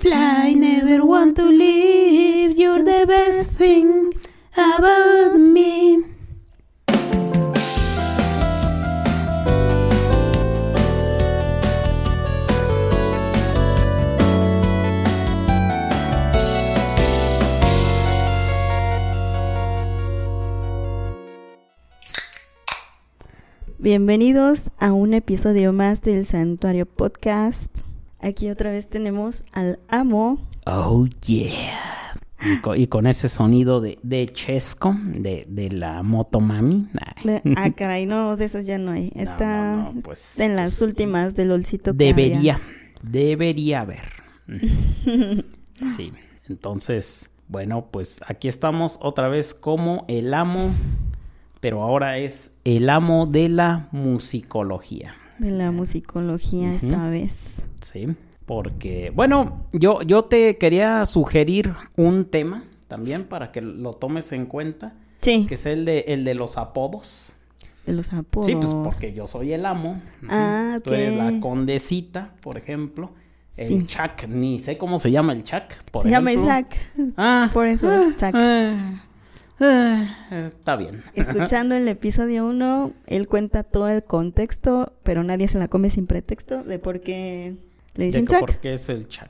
fly, never want to leave. You're the best thing about me. Bienvenidos a un episodio más del Santuario Podcast. Aquí otra vez tenemos al amo. Oh, yeah. Y con, y con ese sonido de, de Chesco, de, de la Motomami. De- ah, caray, no, de esas ya no hay. Está no, no, pues, en las pues, últimas del olcito. que Debería, debería haber. Sí, entonces, bueno, pues aquí estamos otra vez como el amo, pero ahora es el amo de la musicología. De la musicología esta vez. Sí, porque, bueno, yo, yo te quería sugerir un tema también para que lo tomes en cuenta, Sí, que es el de, el de los apodos. de los apodos. Sí, pues porque yo soy el amo. Ah, Tú eres la ok. condesita, por ejemplo. El Sí. Chuck, ni sé cómo se llama el Chuck. Por Se llama ejemplo. Isaac. Ah, Por eso, ah, Chuck. ah, está bien. Escuchando el episodio 1, él cuenta todo el contexto, pero nadie se la come sin pretexto de por qué le dicen Chuck. ¿Por qué es el Chuck?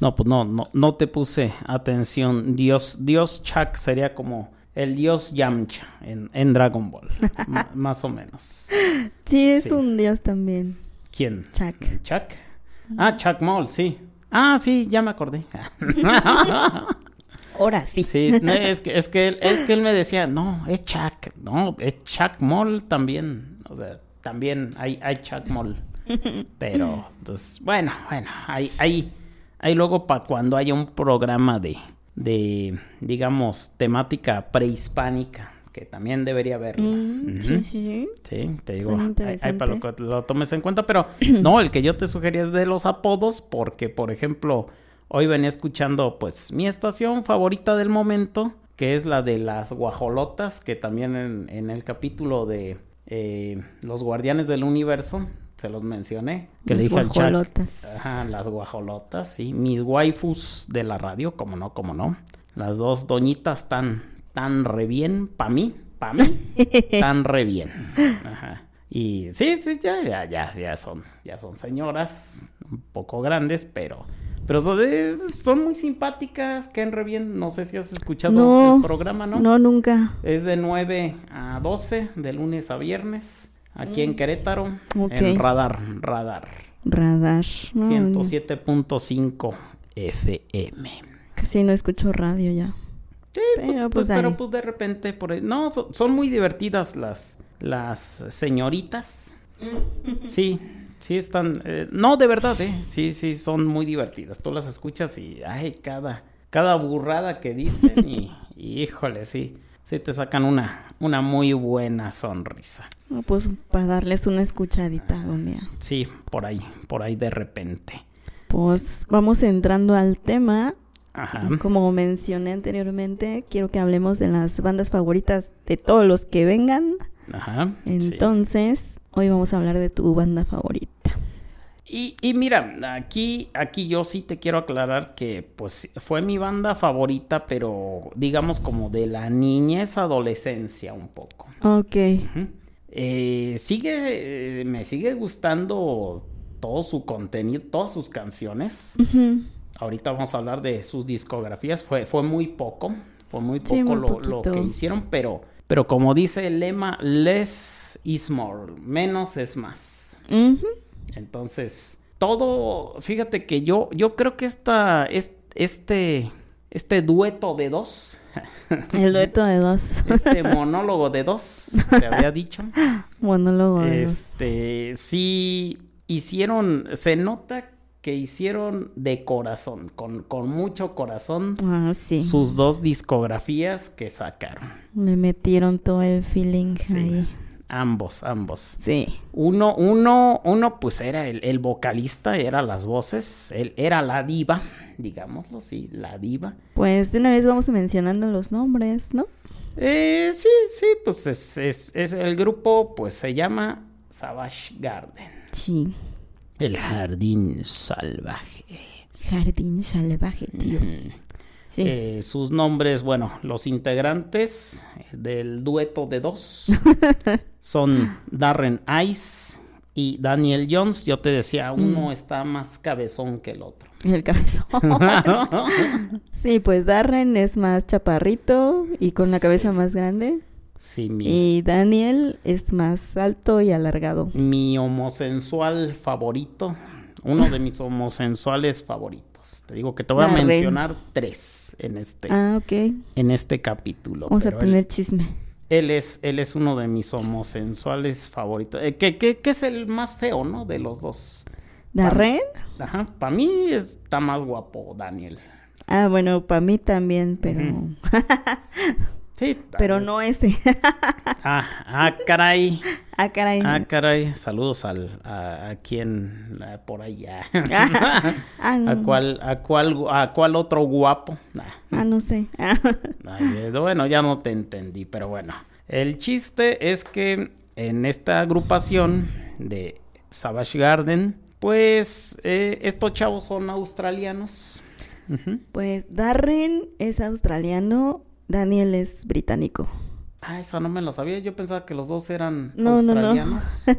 No, pues no, no, no te puse atención. Dios, Dios Chuck sería como el dios Yamcha en, en Dragon Ball. Más o menos. Sí, es Sí. un dios también. ¿Quién? Chuck. ¿Chuck? Ah, Chuck Moll, sí. Ah, sí, ya me acordé. Ahora sí. Sí, no, es que, es que él, es que él me decía, no, es Chuck, no, es Chuck Moll también, o sea, también hay, hay Chuck Moll, pero, pues, bueno, bueno, hay, hay, hay luego para cuando haya un programa de, de, digamos, temática prehispánica, que también debería haberlo. Mm. Sí, sí, sí. Sí, te digo, hay- hay para lo que lo tomes en cuenta, pero no, el que yo te sugería es de los apodos, porque, por ejemplo, hoy venía escuchando, pues, mi estación favorita del momento, que es la de las guajolotas, que también en, en el capítulo de eh, Los Guardianes del Universo, se los mencioné, que le Las dije al Chuck, guajolotas. Ajá, las guajolotas, sí, mis waifus de la radio, como no, como no, las dos doñitas tan, tan re bien, pa' mí, pa' mí, tan re bien. Ajá. Y sí, sí, ya, ya, ya, ya son, ya son señoras, un poco grandes, pero, pero son, son muy simpáticas, caen re bien. No sé si has escuchado No, el programa, ¿no? No, nunca. Es de 9 a 12, de lunes a viernes, aquí en Querétaro, Mm. Ok. en Radar, Radar, Radar. No, 107.5 FM. Casi no escucho radio ya. Sí, Pero, pues, pues, pero pues de repente por ahí. No, so- son muy divertidas las, las señoritas. Sí, sí están. eh, no, de verdad, eh. Sí, sí, son muy divertidas. Tú las escuchas y, ay, cada, cada burrada que dicen y, y, híjole, sí, sí te sacan una, una muy buena sonrisa. No, pues para darles una escuchadita algún día. Sí, por ahí, por ahí de repente. Pues vamos entrando al tema. Ajá. Como mencioné anteriormente, quiero que hablemos de las bandas favoritas de todos los que vengan. Ajá. sí. Hoy vamos a hablar de tu banda favorita. Y, y mira, aquí, aquí yo sí te quiero aclarar que pues fue mi banda favorita, pero digamos como de la niñez adolescencia un poco. Ok. Ujú. Eh, sigue, eh, me sigue gustando todo su contenido, todas sus canciones. Ujú. Ahorita vamos a hablar de sus discografías. Fue, fue muy poco, fue muy poco Sí, muy lo, lo que hicieron, pero, pero como dice el lema, less is more, menos es más. Entonces, todo, fíjate que yo, yo creo que esta, es- este, este dueto de dos, El dueto de dos. este monólogo de dos, te había dicho, Monólogo de dos. este, sí hicieron, se nota que hicieron de corazón, con, con mucho corazón, Ah, sí. sus dos discografías que sacaron. Le metieron todo el feeling Sí. ahí. Ambos, ambos. Sí. Uno, uno, uno, pues era el, el vocalista, era las voces, él era la diva, digámoslo así, la diva. Pues de una vez vamos mencionando los nombres, ¿no? Eh, sí, sí, pues es, es, es el grupo, pues se llama Savage Garden, Sí. El jardín salvaje. Jardín salvaje, tío. Mm. Sí. Eh, sus nombres, bueno, los integrantes del dueto de dos son Darren Ice y Daniel Jones. Yo te decía, uno Mm. está más cabezón que el otro. El cabezón. sí, pues Darren es más chaparrito y con la cabeza Sí. más grande. Sí, mi, Y Daniel es más alto y alargado. mi homosensual favorito, uno de mis homosensuales favoritos. Te digo que te voy a mencionar tres en este, Ah, en este capítulo. Vamos a pero él- tener chisme. Él es, él es uno de mis homosensuales favoritos. Eh, que, que- que es el más feo, ¿no? De los dos. ¿Darren? Ajá, para mí está más guapo Daniel. Ah, bueno, para mí también, pero... Sí. pero vez. no ese. Ah, ah, caray. ah, caray. Ah, caray. Saludos al, a, a quien por allá. Ah, no. ¿A cuál, a cuál, a cuál otro guapo? Ah. Ah, no sé. Ay, eh, bueno, ya no te entendí, pero bueno. El chiste es que en esta agrupación de Savage Garden, pues eh, estos chavos son australianos. Pues Darren es australiano, Daniel es británico. Ah, esa no me lo sabía. Yo pensaba que los dos eran No, no, no. australianos.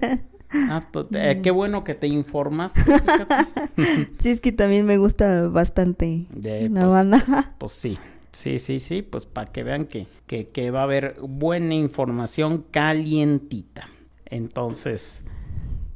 Ah, to- eh, qué bueno que te informaste, fíjate. Sí, es que también me gusta bastante De, la pues, banda. pues- pues sí, sí, sí, sí, pues para que vean que, que, que va a haber buena información calientita. Entonces,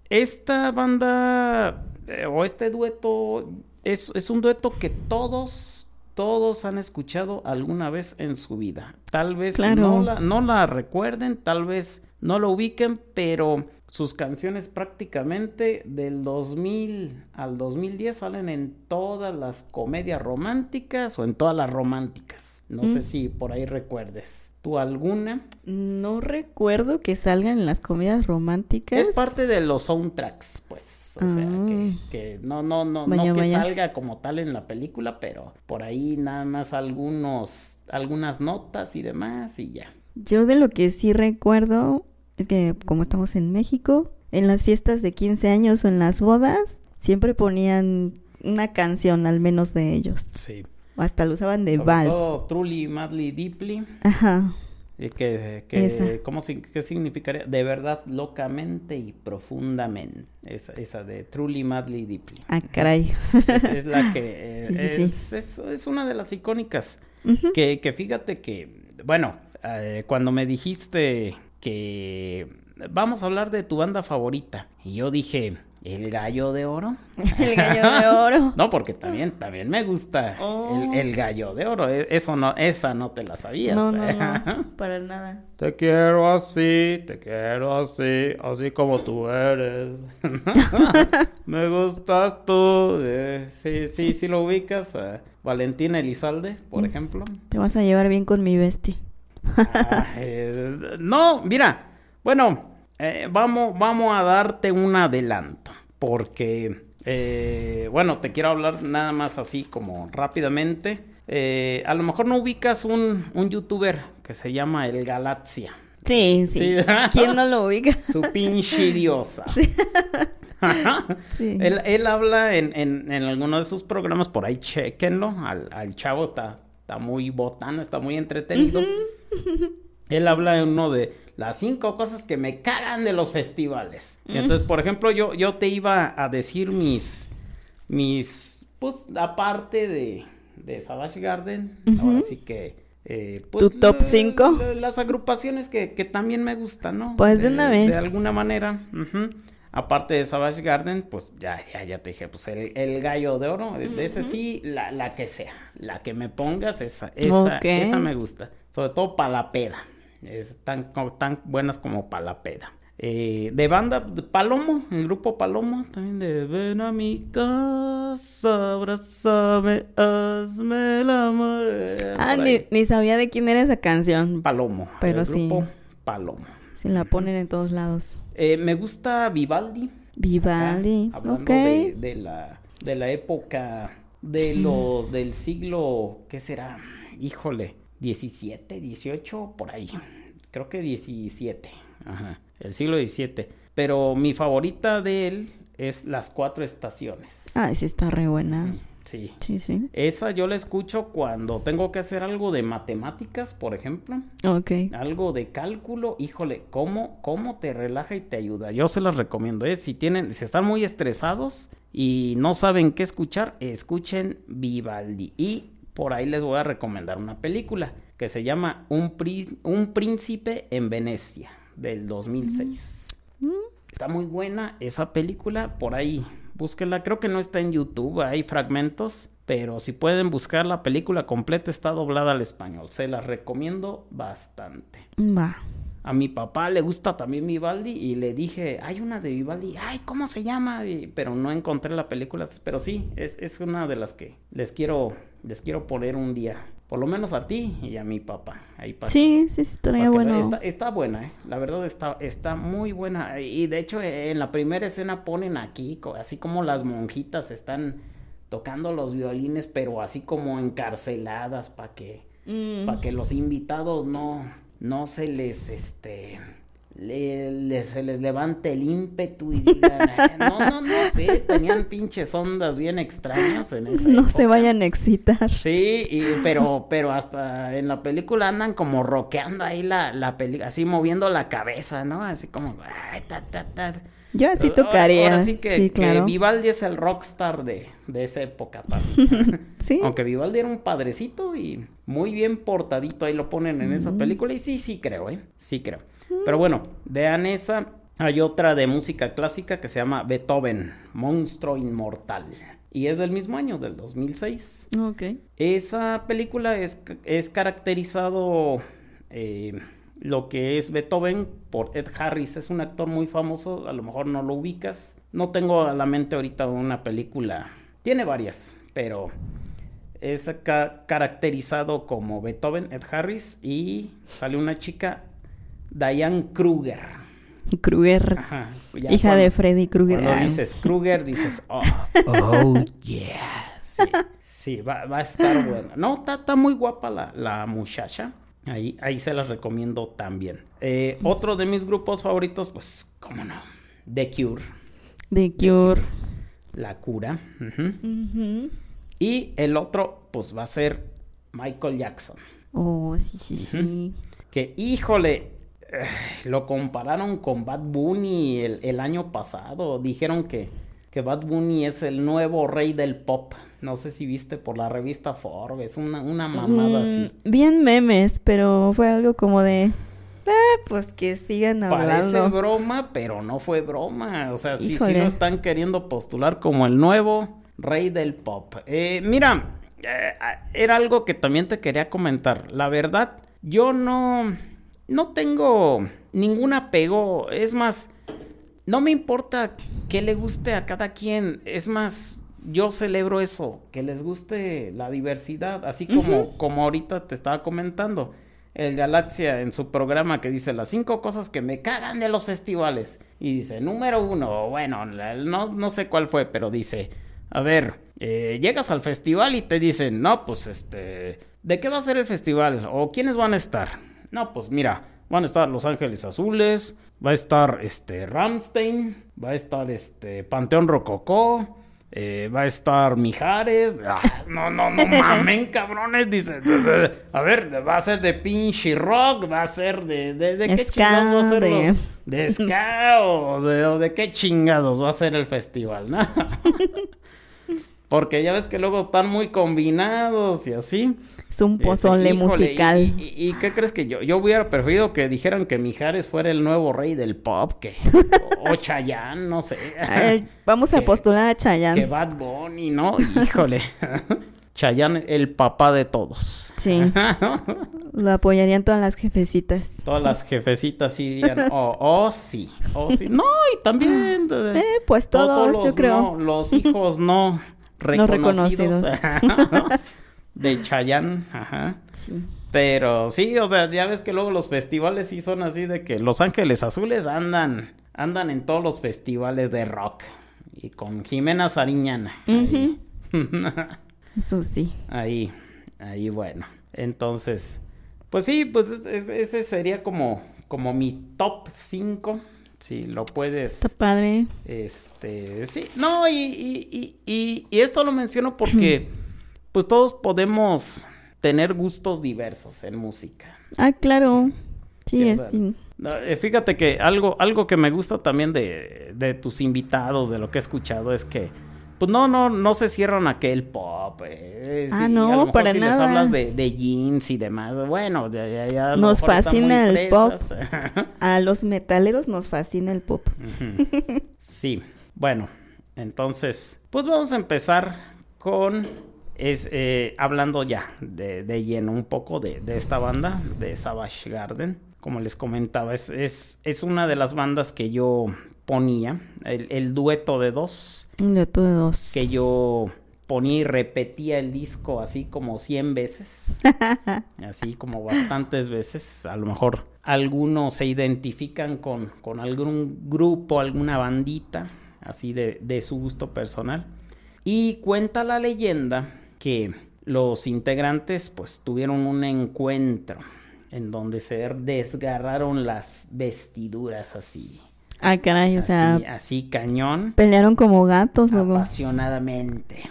esta banda eh, o este dueto es, es un dueto que todos, todos han escuchado alguna vez en su vida. Tal vez Claro. no, la, no la recuerden, tal vez no lo ubiquen, pero sus canciones prácticamente del 2000 al 2010 salen en todas las comedias románticas o en todas las románticas. No Mm. sé si por ahí recuerdes. ¿Tú alguna? No recuerdo que salgan en las comedias románticas. Es parte de los soundtracks, pues. O sea, que, Ah. que no, no, no, Vaya, no que vaya. salga como tal en la película, pero por ahí nada más algunos, algunas notas y demás y ya. Yo de lo que sí recuerdo es que como estamos en México, en las fiestas de 15 años o en las bodas, siempre ponían una canción al menos de ellos. Sí. O hasta lo usaban de Sobre vals. todo Truly, Madly, Deeply. Ajá. Que, que. ¿cómo, ¿Qué significaría? De verdad, locamente y profundamente. Esa, esa de Truly, Madly, Deeply. Ah, caray. Es, es la que eh, Sí, sí, sí. es, una de las icónicas. Que, que fíjate que, bueno, eh, cuando me dijiste que vamos a hablar de tu banda favorita, y yo dije, ¿el gallo de oro? El gallo de oro. No, porque también, también me gusta Oh. el, el gallo de oro. E- Eso no, esa no te la sabías. No, no, ¿eh? no, para nada. Te quiero así, te quiero así, así como tú eres. Me gustas tú. eh, sí, sí, sí lo ubicas. eh, Valentina Elizalde, por Mm. ejemplo. Te vas a llevar bien con mi bestia. Ah, eh, no, mira, bueno, eh, vamos, vamos a darte un adelanto, porque, eh, bueno, te quiero hablar nada más así como rápidamente. Eh, a lo mejor no ubicas un, un youtuber que se llama El Galaxia. Sí, sí. Sí. ¿Quién no lo ubica? Su pinche diosa. Sí. Él, él habla en, en, en alguno de sus programas, por ahí chequenlo, al, al chavo está, está muy botano, está muy entretenido. Él habla en uno de las cinco cosas que me cagan de los festivales. Y entonces, por ejemplo, yo, yo te iba a decir mis, mis, pues, aparte de, de Savage Garden, ahora sí que... eh, ¿Tu top la- cinco? la- las agrupaciones que, que también me gustan, ¿no? Pues, de una vez. De alguna manera. Aparte de Savage Garden, pues ya, ya, ya te dije, pues el, el gallo de oro, de ese sí, la, la que sea, la que me pongas, esa, esa, Ok. esa me gusta. Sobre todo para la peda. Es tan, buenas como para la peda. Eh, de banda, de Palomo, el grupo Palomo, también de Ven a mi casa, abrázame, hazme el amor. Ah, ni, ni sabía de quién era esa canción. Palomo, Pero el sí. grupo Palomo. Se la ponen en todos lados. Eh, me gusta Vivaldi. Vivaldi. acá, hablando Ok. de, de la, de la época de los, del siglo, ¿qué será? Híjole, 17, 18, por ahí. Creo que 17. Ajá, el siglo 17. Pero mi favorita de él es Las Cuatro Estaciones. Ah, sí está re buena. Sí. Sí, sí. Esa yo la escucho cuando tengo que hacer algo de matemáticas, por ejemplo. Ok. Algo de cálculo, híjole, ¿cómo, cómo te relaja y te ayuda? Yo se las recomiendo, ¿eh? Si tienen, si están muy estresados y no saben qué escuchar, escuchen Vivaldi. Y por ahí les voy a recomendar una película que se llama Un, Un Príncipe en Venecia, del 2006. Mm. Está muy buena esa película, por ahí búsquenla. Creo que no está en YouTube, hay fragmentos. Pero si pueden buscar la película completa, está doblada al español. Se la recomiendo bastante. Va. A mi papá le gusta también Vivaldi y le dije, hay una de Vivaldi, ay, ¿cómo se llama? pero no encontré la película, pero sí, es, es una de las que les quiero, les quiero poner un día. Por lo menos a ti y a mi papá. Ahí sí, sí, sí, estaría bueno. Está, está, buena, ¿eh? La verdad está, está muy buena. Y de hecho, en la primera escena ponen aquí, así como las monjitas están tocando los violines, pero así como encarceladas para que, mm. para que los invitados no, no se les, este, le, se les levante el ímpetu y digan, no, no, no sé, tenían pinches ondas bien extrañas en esa No se vayan a excitar. Sí, y, pero, pero hasta en la película andan como roqueando ahí la, la película, así moviendo la cabeza, ¿no? Así como, ay, ta, ta, ta. Yo así tocaría. Ahora sí que, Vivaldi es el rockstar de, de esa época, sí. Aunque Vivaldi era un padrecito y muy bien portadito, ahí lo ponen en esa película y sí, sí creo, ¿eh? Sí creo. Pero bueno, vean esa. Hay otra de música clásica que se llama Beethoven, Monstruo Inmortal. Y es del mismo año, del 2006. Ok. Esa película es, es caracterizado eh, lo que es Beethoven por Ed Harris. Es un actor muy famoso, a lo mejor no lo ubicas. No tengo a la mente ahorita una película. Tiene varias, pero es caracterizado como Beethoven, Ed Harris. Y sale una chica Diane Kruger. Kruger. hija de Freddy Krueger. Cuando dices Kruger, dices, oh, oh yeah. Sí, va, a estar buena. No, está, muy guapa la, muchacha. Ahí, ahí se las recomiendo también. Eh, otro de mis grupos favoritos, pues, cómo no, The Cure. The Cure. La cura. Y el otro, pues, va a ser Michael Jackson. Oh, sí, sí, sí. Que, híjole, lo compararon con Bad Bunny el, año pasado. Dijeron que, que Bad Bunny es el nuevo rey del pop. No sé si viste por la revista Forbes, una, una mamada así. Mm, bien memes, pero fue algo como de... Eh, pues que sigan hablando. Parece broma, pero no fue broma. O sea, sí, sí lo están queriendo postular como el nuevo rey del pop. Eh, mira, eh, era algo que también te quería comentar. La verdad, yo no no tengo ningún apego. Es más, no me importa que le guste a cada quien. Es más, yo celebro eso, que les guste la diversidad, así como, como ahorita te estaba comentando. El Galaxia en su programa que dice las cinco cosas que me cagan de los festivales. Y dice, número uno, bueno, no, no sé cuál fue, pero dice, a ver, eh, llegas al festival y te dicen, no, pues este, ¿de qué va a ser el festival? ¿O quiénes van a estar? No, pues mira, van a estar Los Ángeles Azules, va a estar este Ramstein, va a estar este Panteón Rococó, eh, va a estar Mijares. Ah, no, no, no mamen, cabrones. Dice, a ver, va a ser de pinche rock, va a ser de. ¿De, de qué chingados va a ser? De, de ska o de, o de qué chingados va a ser el festival, ¿no? Porque ya ves que luego están muy combinados y así. Es un este, pozole musical. Y, qué crees que yo? Yo hubiera preferido que dijeran que Mijares fuera el nuevo rey del pop, que... o, Chayanne, no sé. vamos a postular a Chayanne. Que Bad Bunny, ¿no? Híjole. Chayanne, el papá de todos. Sí. Lo apoyarían todas las jefecitas. Todas las jefecitas sí dirían, oh, oh, sí, oh, sí. No, y también... Eh, pues todos, yo creo. los hijos no reconocidos. de Chayanne, ajá. Sí. Pero sí, o sea, ya ves que luego los festivales sí son así de que Los Ángeles Azules andan, andan en todos los festivales de rock. Y con Jimena Sariñana. Eso sí. Ahí, ahí bueno. Entonces, pues sí, pues ese sería como, como mi top 5 Sí, lo puedes. Está padre. Este, sí, no, y, y, y, y esto lo menciono porque, pues todos podemos tener gustos diversos en música. Ah, claro. Sí, es, sí. Eh, fíjate que algo, algo que me gusta también de, de tus invitados, de lo que he escuchado, es que pues no, no, no se cierran a que el pop. Eh, ah, no, para si nada. les hablas de, de, jeans y demás, bueno, ya, ya, ya Nos fascina el pop. a los metaleros nos fascina el pop. sí, bueno, entonces, pues vamos a empezar con, es, eh, hablando ya de, de, lleno un poco de, de, esta banda, de Savage Garden. Como les comentaba, es, es, es una de las bandas que yo ponía, el, el dueto de dos. Un dueto de dos. Que yo ponía y repetía el disco así como 100 veces. así como bastantes veces. A lo mejor algunos se identifican con, con algún grupo, alguna bandita, así de, de su gusto personal. Y cuenta la leyenda que los integrantes pues tuvieron un encuentro en donde se desgarraron las vestiduras así Ah, caray, o así, sea. Así cañón. ¿Pelearon como gatos o Apasionadamente.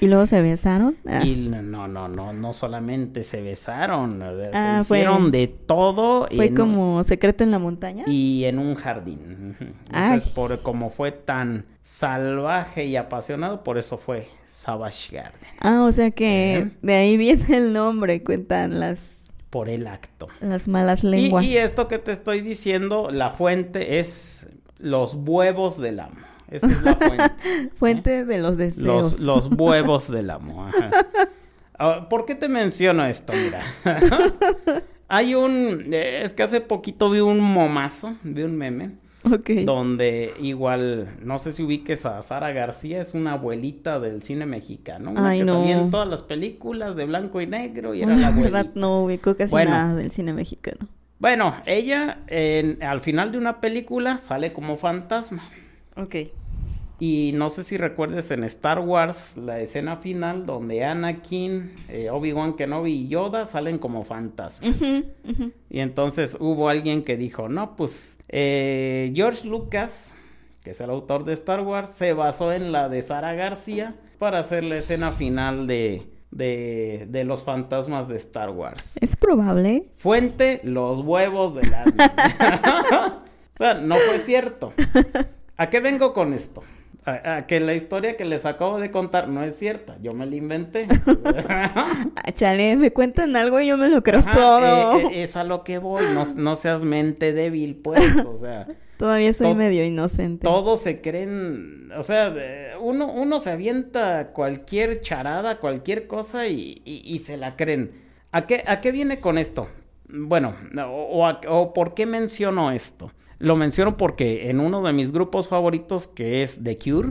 ¿Y luego se besaron? Ah. Y no, no, no, no solamente se besaron, ah, se hicieron fue, de todo. Fue como secreto en la montaña. Y en un jardín. Entonces, por como fue tan salvaje y apasionado, por eso fue Savage Garden. Ah, o sea que ¿Eh? de ahí viene el nombre, cuentan las por el acto. Las malas lenguas. Y, y, esto que te estoy diciendo, la fuente es los huevos del amo. Esa es la fuente. fuente ¿eh? de los deseos. Los, los huevos del amo. Ajá. ¿Por qué te menciono esto? Mira. Hay un... Es que hace poquito vi un momazo, vi un meme. Okay. Donde igual, no sé si ubiques a Sara García, es una abuelita del cine mexicano. Una Ay, que no. salía en todas las películas de blanco y negro y era la la abuelita. verdad no ubico casi Bueno. nada del cine mexicano. Bueno, ella en- al final de una película sale como fantasma. Ok. Y no sé si recuerdes en Star Wars la escena final donde Anakin, eh, Obi-Wan Kenobi y Yoda salen como fantasmas. Y entonces hubo alguien que dijo, no, pues eh, George Lucas, que es el autor de Star Wars, se basó en la de Sara García para hacer la escena final de, de, de los fantasmas de Star Wars. Es probable. Fuente, los huevos de la... o sea, no fue cierto. ¿A qué vengo con esto? A, a que la historia que les acabo de contar no es cierta, yo me la inventé. Ah, chale, me cuentan algo y yo me lo creo Ajá, todo. eh, eh, es a lo que voy, no, no seas mente débil, pues, o sea, Todavía soy to- medio inocente. todos se creen, o sea, uno, uno se avienta cualquier charada, cualquier cosa y, y- y se la creen. ¿A qué, ¿A qué viene con esto? Bueno, o, o a- o por qué menciono esto? Lo menciono porque en uno de mis grupos favoritos, que es The Cure,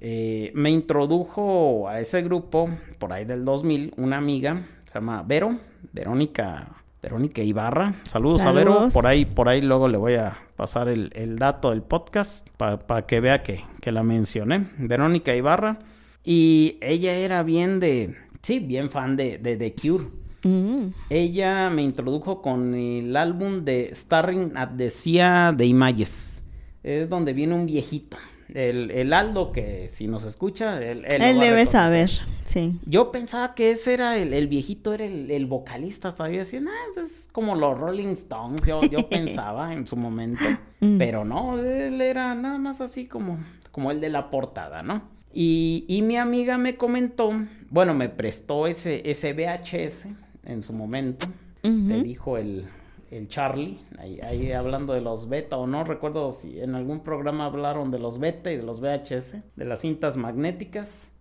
eh, me introdujo a ese grupo por ahí del 2000 una amiga, se llama Vero, Verónica, Verónica Ibarra. Saludos, a Vero, por ahí, por ahí luego le voy a pasar el, el dato del podcast para que vea que, que la mencioné. Verónica Ibarra. Y ella era bien de, sí, bien fan de, de The Cure. Mm. Ella me introdujo con el álbum de Starring at the Sea de Images. Es donde viene un viejito. El, el Aldo, que si nos escucha, él, él Él debe saber, sí. Yo pensaba que ese era el, el viejito, era el, el vocalista. Todavía decía, nah, es como los Rolling Stones. Yo, yo pensaba en su momento. Mm. Pero no, él era nada más así como, como el de la portada, ¿no? Y, y mi amiga me comentó, bueno, me prestó ese, ese VHS en su momento. Te dijo el, el Charlie, ahí, ahí hablando de los beta o no, recuerdo si en algún programa hablaron de los beta y de los VHS, de las cintas magnéticas.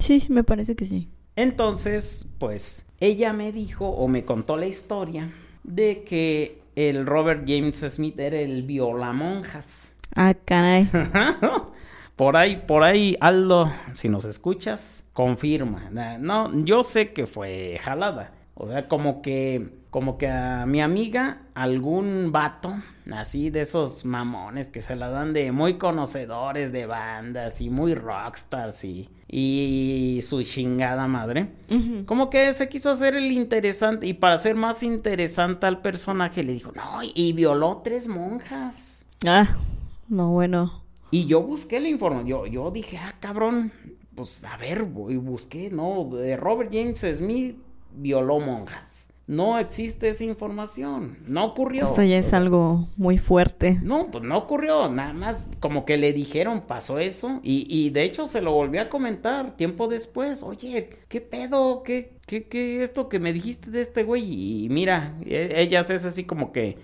Sí, me parece que sí. Entonces, pues ella me dijo o me contó la historia de que el Robert James Smith era el violamonjas. Ah, caray. por ahí, por ahí, Aldo, si nos escuchas, confirma. No, yo sé que fue jalada. O sea, como que, como que a mi amiga, algún vato, así de esos mamones que se la dan de muy conocedores de bandas y muy rockstars y, y su chingada madre. Como que se quiso hacer el interesante y para hacer más interesante al personaje le dijo, no, y violó tres monjas. Ah, no, bueno. Y yo busqué la información. Yo, yo dije, ah, cabrón, pues a ver, voy, busqué, no, de Robert James Smith violó monjas. No existe esa información. No ocurrió. Eso ya es algo muy fuerte. No, pues no ocurrió. Nada más como que le dijeron, pasó eso. Y, y de hecho se lo volví a comentar tiempo después. Oye, ¿qué pedo? ¿Qué, qué, qué esto que me dijiste de este güey? Y mira, e, ella es así como que...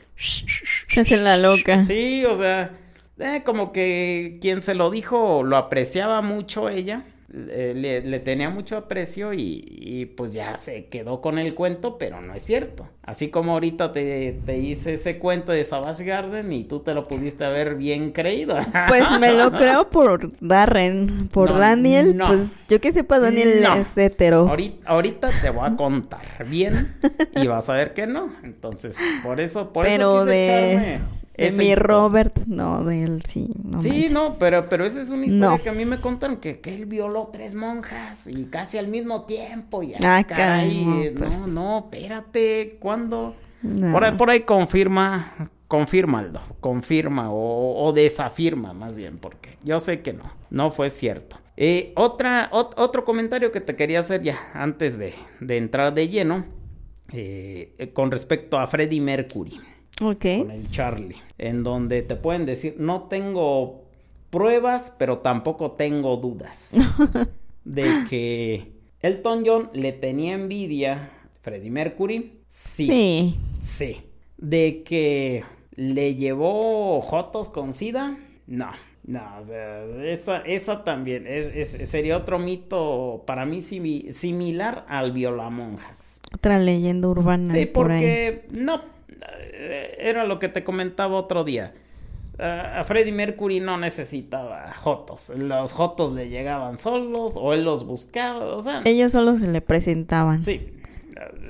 Se hace la loca. Sí, o sea, eh, como que quien se lo dijo lo apreciaba mucho ella. Eh, le, le, tenía mucho aprecio y, y, pues ya se quedó con el cuento, pero no es cierto. Así como ahorita te, te, hice ese cuento de Savage Garden y tú te lo pudiste haber bien creído. Pues me lo creo por Darren, por no, Daniel. No, pues yo que sepa, Daniel no. es hetero. Ahorita, ahorita, te voy a contar bien y vas a ver que no. Entonces, por eso, por pero eso quise de... echarme de mi Robert, no, de él sí. No sí, manches. no, pero, pero esa es una historia no. que a mí me contaron que, que, él violó tres monjas y casi al mismo tiempo. Y, ah, caray, no, pues... no, no, espérate, ¿cuándo? Por, ahí, por ahí confirma, confírmalo, confirma o, o, desafirma más bien, porque yo sé que no, no fue cierto. Eh, otra, ot, otro comentario que te quería hacer ya antes de, de entrar de lleno eh, con respecto a Freddie Mercury. Okay. Con el Charlie. En donde te pueden decir, no tengo pruebas, pero tampoco tengo dudas. de que Elton John le tenía envidia a Freddie Mercury. Sí. Sí. Sí. De que le llevó Jotos con SIDA. No. No, o sea, esa, esa también es, es, sería otro mito para mí simi, similar al violamonjas. Otra leyenda urbana. Sí, por porque ahí. no, era lo que te comentaba otro día. Uh, a Freddie Mercury no necesitaba jotos. Los jotos le llegaban solos o él los buscaba. O sea, ellos solo se le presentaban. Sí.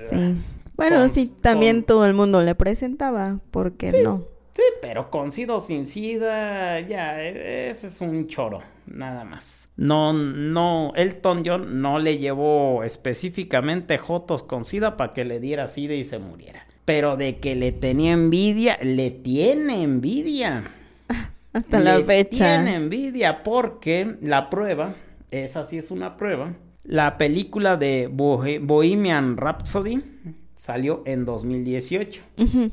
Sí. Bueno, con, sí, también con... todo el mundo le presentaba. ¿Por qué sí, no? Sí, pero con SIDA o sin SIDA, ya, ese es un choro, nada más. No, no, Elton John no le llevó específicamente jotos con SIDA para que le diera SIDA y se muriera pero de que le tenía envidia, le tiene envidia. Hasta la le fecha. Tiene envidia porque la prueba, esa sí es una prueba, la película de Bohemian Rhapsody salió en 2018 uh -huh.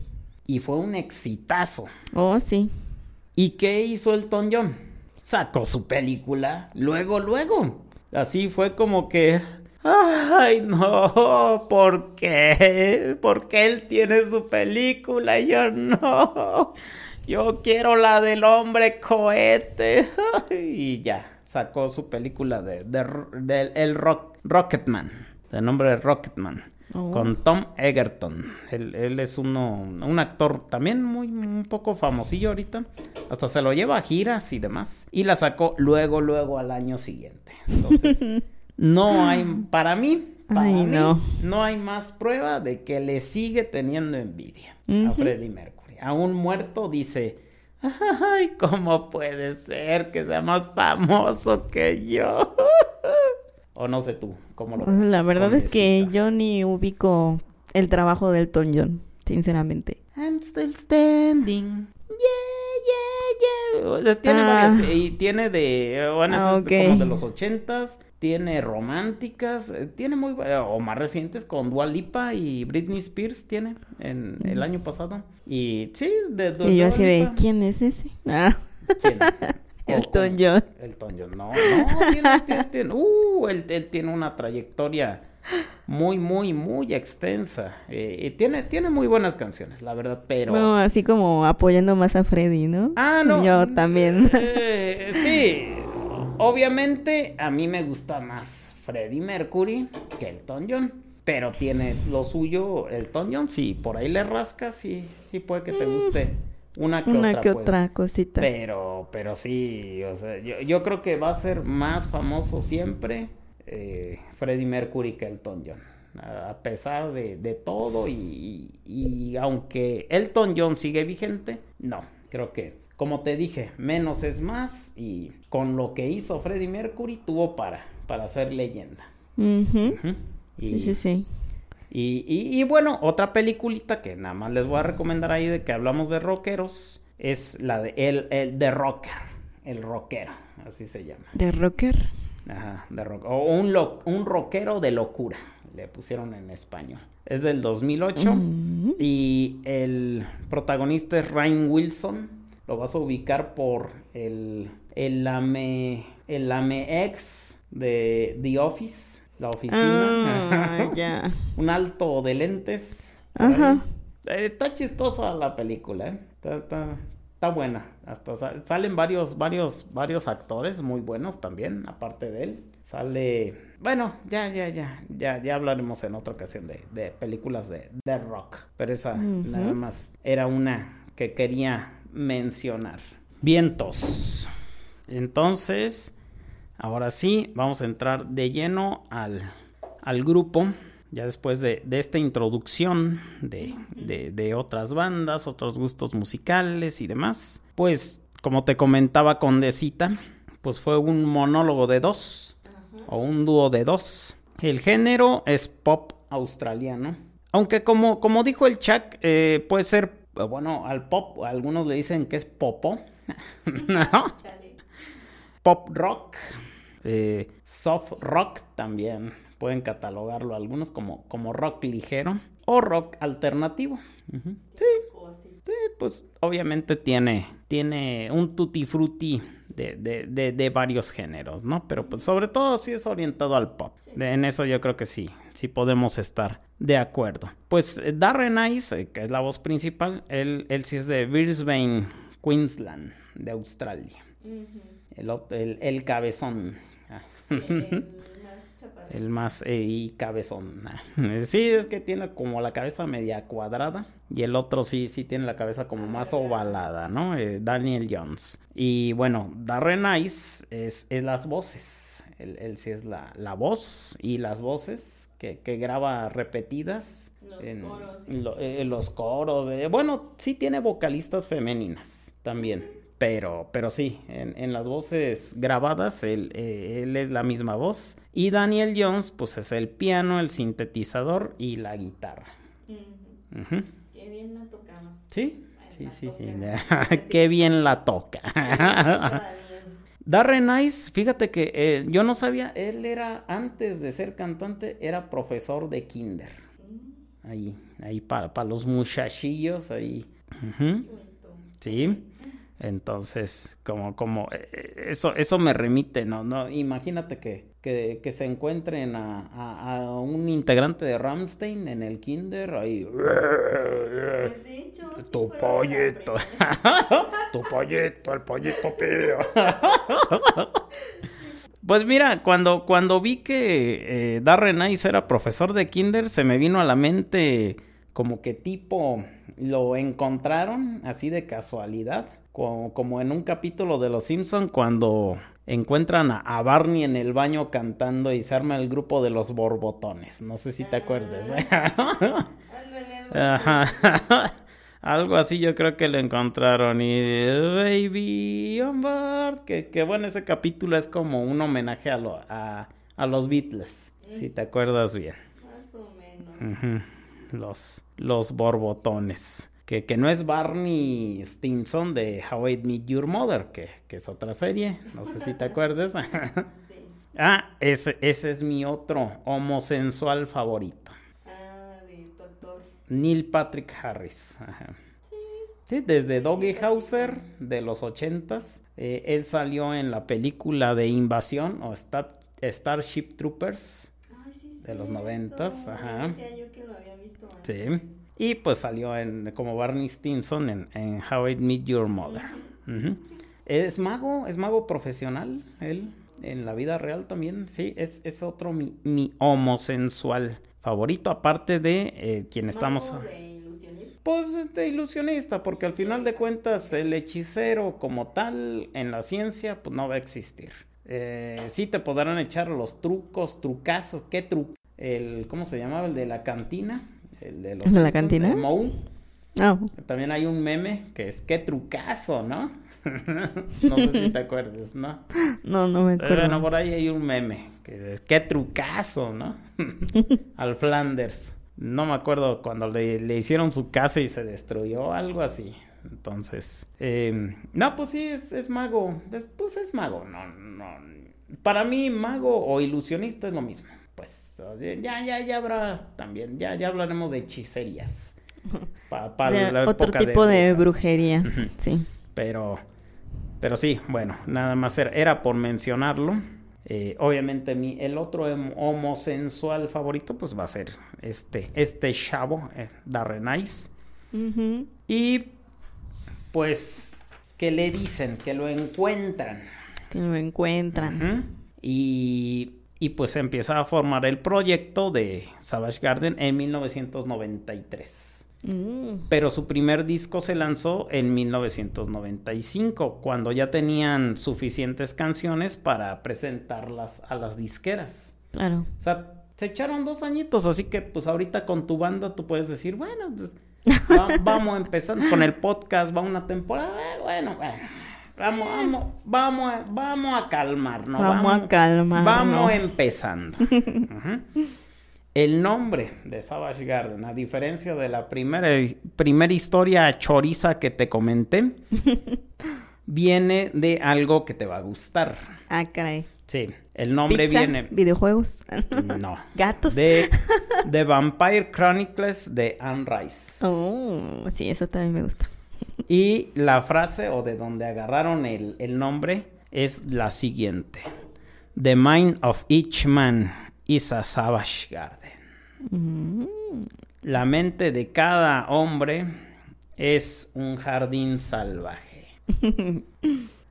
y fue un exitazo. Oh, sí. ¿Y qué hizo Elton John? Sacó su película luego, luego. Así fue como que Ay, no, ¿por qué? Porque él tiene su película y yo no. Yo quiero la del hombre cohete. Y ya, sacó su película de, de, de el rock, Rocketman, de nombre de Rocketman, oh. con Tom Egerton. Él, él, es uno, un actor también muy, un poco famosillo ahorita. Hasta se lo lleva a giras y demás. Y la sacó luego, luego al año siguiente. Entonces... No hay, para mí, para Ay, mí, no. no hay más prueba de que le sigue teniendo envidia uh -huh. a Freddie Mercury. Aún muerto dice, ay, ¿cómo puede ser que sea más famoso que yo? o no sé tú, ¿cómo lo ves? La verdad es que yo ni ubico el trabajo del Elton John, sinceramente. I'm still standing. Yeah, yeah, yeah. Tiene ah. varias, y tiene de, bueno, ah, es okay. como de los ochentas tiene románticas, eh, tiene muy o más recientes con Dua Lipa y Britney Spears tiene en el año pasado. Y sí, de, de Y yo así de ¿quién es ese? Ah. ¿Quién? Elton John. Elton John, no, no, tiene, tiene, tiene, uh, él, él, tiene una trayectoria muy, muy, muy extensa. Eh, y tiene, tiene muy buenas canciones, la verdad, pero... No, así como apoyando más a Freddy, ¿no? Ah, no. Yo también. Eh, sí, Obviamente, a mí me gusta más Freddie Mercury que Elton John. Pero tiene lo suyo Elton John. Si por ahí le rascas, sí, sí puede que te guste una que una otra. que pues. otra cosita. Pero, pero sí, o sea, yo, yo creo que va a ser más famoso siempre eh, Freddie Mercury que Elton John. A pesar de, de todo y, y, y aunque Elton John sigue vigente, no, creo que como te dije, menos es más y con lo que hizo Freddie Mercury tuvo para, para ser leyenda. Uh -huh. Uh -huh. Y, sí, sí, sí. Y, y, y, bueno, otra peliculita que nada más les voy a recomendar ahí de que hablamos de rockeros. es la de el, el de rocker, el rockero, así se llama. ¿De rocker? Ajá, de rock. O un, lo, un rockero de locura, le pusieron en español. Es del 2008 Mm. y el protagonista es Ryan Wilson. Lo vas a ubicar por el, el lame, el lame ex de The Office, la oficina. Ya. un alto de lentes. Ajá. Eh, está chistosa la película, ¿eh? Está, está- está buena. Hasta sa- salen varios, varios, varios actores muy buenos también, aparte de él. Sale. Bueno, ya, ya, ya. Ya, ya hablaremos en otra ocasión de, de películas de, de rock. Pero esa nada más era una que quería mencionar. Vientos. Entonces, ahora sí, vamos a entrar de lleno al, al grupo. Ya después de, de esta introducción de, de- de otras bandas, otros gustos musicales y demás. Pues, como te comentaba Condecita, pues fue un monólogo de dos o un dúo de dos. El género es pop australiano. Aunque como, como dijo el Chuck, eh, puede ser, bueno, al pop, algunos le dicen que es popo. ¿No? Pop rock, eh, soft rock también. Pueden catalogarlo algunos como, como rock ligero o rock alternativo. Sí, sí, pues obviamente tiene, tiene un tutti frutti de, de, de, de varios géneros, ¿no? Pero pues sobre todo sí es orientado al pop. De- en eso yo creo que sí, sí podemos estar de acuerdo. Pues eh, Darren Ice, eh, que es la voz principal, él, él sí es de Brisbane, Queensland, de Australia. El, el, el cabezón. Ah. El más eh, y cabezón. Ah. Sí, es que tiene como la cabeza media cuadrada. Y el otro sí, sí tiene la cabeza como más ovalada, ¿no? Eh, Daniel Jones. Y bueno, Darren Ice es, es las voces. Él, él sí es la, la voz y las voces que, que graba repetidas. Los en coros. lo- eh, los coros. eh, bueno, sí tiene vocalistas femeninas también. Pero, pero sí, en, en las voces grabadas él, eh, él es la misma voz. Y Daniel Jones, pues es el piano, el sintetizador y la guitarra. Qué bien la tocaba. Sí, sí, La sí, sí. Qué bien la toca. Darren Ice, fíjate que eh, yo no sabía, él era, antes de ser cantante, era profesor de kinder. Ahí, ahí para, los muchachillos, ahí. Sí. Entonces, como, como, eh, eh, eso, eso me remite, ¿no? no Imagínate que, que, que se encuentren a, a- a un integrante de Ramstein en el kinder, ahí. Pues de hecho, sí Tu pollito. tu pollito, el pollito tío. Pues mira, cuando, cuando vi que eh, Darren Ice era profesor de kinder, se me vino a la mente como que tipo lo encontraron así de casualidad, como, como en un capítulo de Los Simpson cuando encuentran a, Barney en el baño cantando y se arma el grupo de los borbotones. No sé si te acuerdas. ¿eh? Algo así. Ajá. Algo así yo creo que lo encontraron. Y Baby on board. Que, que bueno, ese capítulo es como un homenaje a, lo- a, a los Beatles. Si te acuerdas bien. Más o menos. Los borbotones. Que, que no es Barney Stinson de How I Met Your Mother, que, que es otra serie. No sé si te acuerdas. Sí. ah, ese, ese es mi otro homosensual favorito. Ah, de tu actor. Neil Patrick Harris. Ajá. Sí, desde Doggy Hauser de los ochentas. eh, él salió en la película de Invasión o Star- Starship Troopers. Ay, sí, De los noventas, ajá. Decía yo que lo había visto antes. Sí. Y pues salió en, como Barney Stinson en, en How I Met Your Mother. Es mago, es mago profesional, él, en la vida real también, sí, es, es otro mi, mi homosensual favorito, aparte de eh, quien estamos... De ilusionista. Pues de ilusionista, porque al final de cuentas el hechicero como tal en la ciencia pues no va a existir. Eh, sí te podrán echar los trucos, trucazos, ¿qué truco? El, ¿cómo se llamaba? El de la cantina. El de, los ¿El de la cantina? el Moe. Ah, También hay un meme que es qué trucazo, ¿no? no sé si te acuerdas, ¿no? no, no me Pero acuerdo. bueno, por ahí hay un meme que es qué trucazo, ¿no? Al Flanders. No me acuerdo cuando le, le hicieron su casa y se destruyó, algo así. Entonces, eh, no, pues sí, es, es mago. Es- pues es mago. No, no. Para mí, mago o ilusionista es lo mismo. Pues ya, ya, ya habrá también. Ya, ya hablaremos de hechicerías. Pa- pa De la otro tipo de, brujerías, sí. Pero, pero sí, bueno, nada más era, era por mencionarlo. Eh, obviamente mi, el otro hem- homosensual favorito pues va a ser este, este chavo, eh, Darren Ice. Ujú. Y pues que le dicen, que lo encuentran. Que lo encuentran. Y, y pues empieza a formar el proyecto de Savage Garden en 1993. Mm, Pero su primer disco se lanzó en 1995, cuando ya tenían suficientes canciones para presentarlas a las disqueras. claro. O sea, se echaron dos añitos, así que pues ahorita con tu banda tú puedes decir, bueno, pues, va- vamos empezando con el podcast, va una temporada, eh, bueno, bueno, vamos, vamos, vamos, a- vamos a calmarnos. Vamos a calmarnos. Vamos empezando. El nombre de Savage Garden, a diferencia de la primera, primera historia choriza que te comenté, viene de algo que te va a gustar. Ah, caray. Sí, el nombre Pizza, viene... videojuegos, No. gatos. De, de Vampire Chronicles de Anne Rice. Oh, sí, eso también me gusta. Y la frase o de donde agarraron el, el nombre es la siguiente. The mind of each man is a savage garden. Mm, La mente de cada hombre es un jardín salvaje.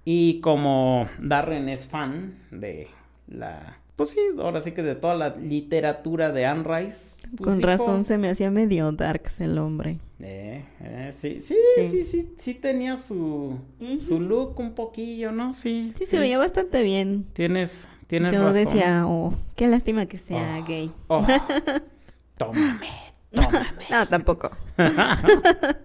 Y como Darren es fan de la... Pues sí, ahora sí que de toda la literatura de Anne Rice. pues Con razón se me hacía medio darks el hombre. Eh, eh, sí, sí, Sí. sí, sí, sí, tenía su, su look un poquillo, ¿no? Sí, Sí, se veía bastante bien. Tienes, tienes Yo razón. decía, oh, qué lástima que sea Oh. gay. Oh, tómame, tómame. No, tampoco.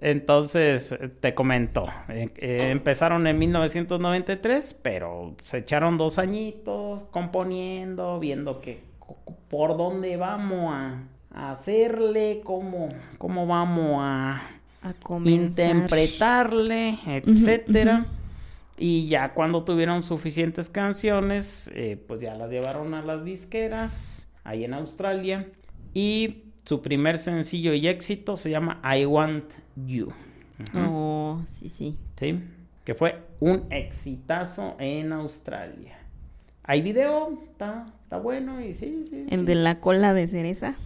Entonces, eh, te comento, eh, eh, empezaron en 1993, pero se echaron dos añitos componiendo, viendo que por dónde vamos a, hacerle, cómo, cómo vamos a interpretarle, etcétera. Y ya cuando tuvieron suficientes canciones, eh, pues ya las llevaron a las disqueras ahí en Australia. Y su primer sencillo y éxito se llama I Want You. Oh, sí, sí. ¿Sí? Que fue un exitazo en Australia. Hay video, está, está bueno y sí, sí. El sí. de la cola de cereza.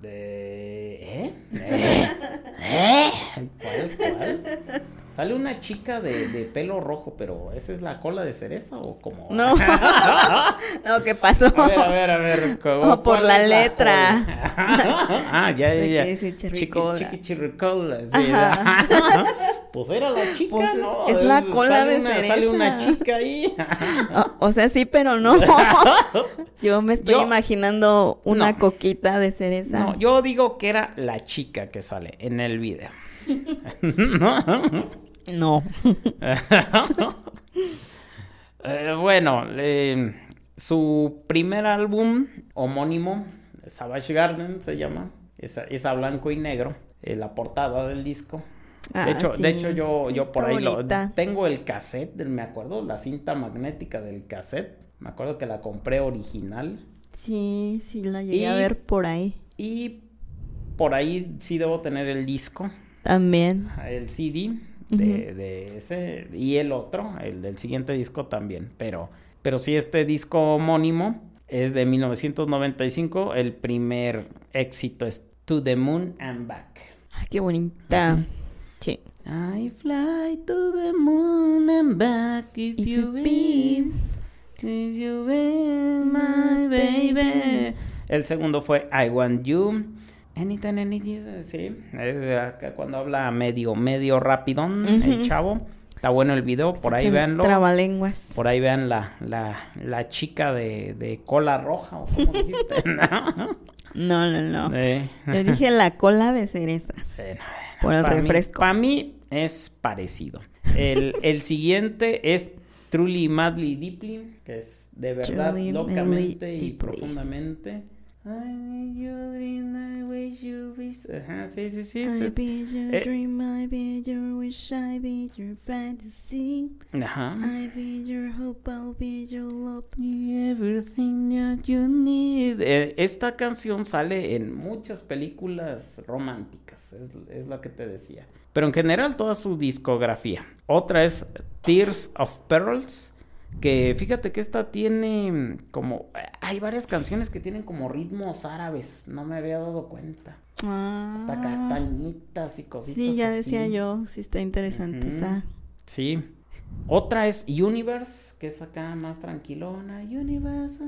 De... ¿Eh? ¿Eh? ¿Eh? ¿Cuál, cuál? Sale una chica de, de pelo rojo, pero ¿esa es la cola de cereza o como? No. no, ¿qué pasó? A ver, a ver, a ver. ¿cómo- Oh, por la letra. cola? ah, ya, ya, ya. dice cherry Chiqui, sí, pues era la chica, Pues es- ¿no? es la cola Sale de una- Sale una cereza. chica ahí. O, o sea, sí, pero no. Yo me estoy Yo- imaginando una No. coquita de cereza. No, yo digo que era la chica que sale en el video. No. Eh, bueno, eh, su primer álbum homónimo, Savage Garden se llama, es, a- es a blanco y negro, eh, la portada del disco. Ah, de hecho, sí. de hecho yo, Sí, yo por ahí lo tengo el cassette, me acuerdo, la cinta magnética del cassette. Me acuerdo que la compré original Sí, sí, la llegué a ver por ahí. y por ahí sí debo tener el disco. También. el CD de, de ese y el otro, el del siguiente disco también, pero, pero sí este disco homónimo es de 1995, el primer éxito es To the Moon and Back. Ay, qué bonita. Sí. I fly to the moon and back if, If you be If you will, my baby. El segundo fue I Want You. Anytime, anytime, sí. Cuando habla medio, medio rapidón el chavo. Está bueno el video, por ahí véanlo. Trabalenguas. Por ahí vean la, la, la chica de, de cola roja, o como dijiste. No, no, no. Eh, Le dije la cola de cereza. bueno, Por el refresco. Para mí es parecido. El, el siguiente es Truly Madly Deeply, que es de verdad, Truly, locamente y profundamente I your dream, I wish you wish. Ajá, sí, sí, sí. I este- be your eh. dream, I be your wish, I be your fantasy. Ajá. I be your hope, I'll be your love. Everything that you need. Eh, esta canción sale en muchas películas románticas, es, es lo que te decía. Pero en general toda su discografía. Otra es Tears of Pearls, que fíjate que esta tiene como... Hay varias canciones que tienen como ritmos árabes, no me había dado cuenta. Hasta Ah, castañitas y cositas sí, ya así. decía yo, sí está interesante Ujú. esa. Sí. Otra es Universe, que es acá más tranquilona. Universe.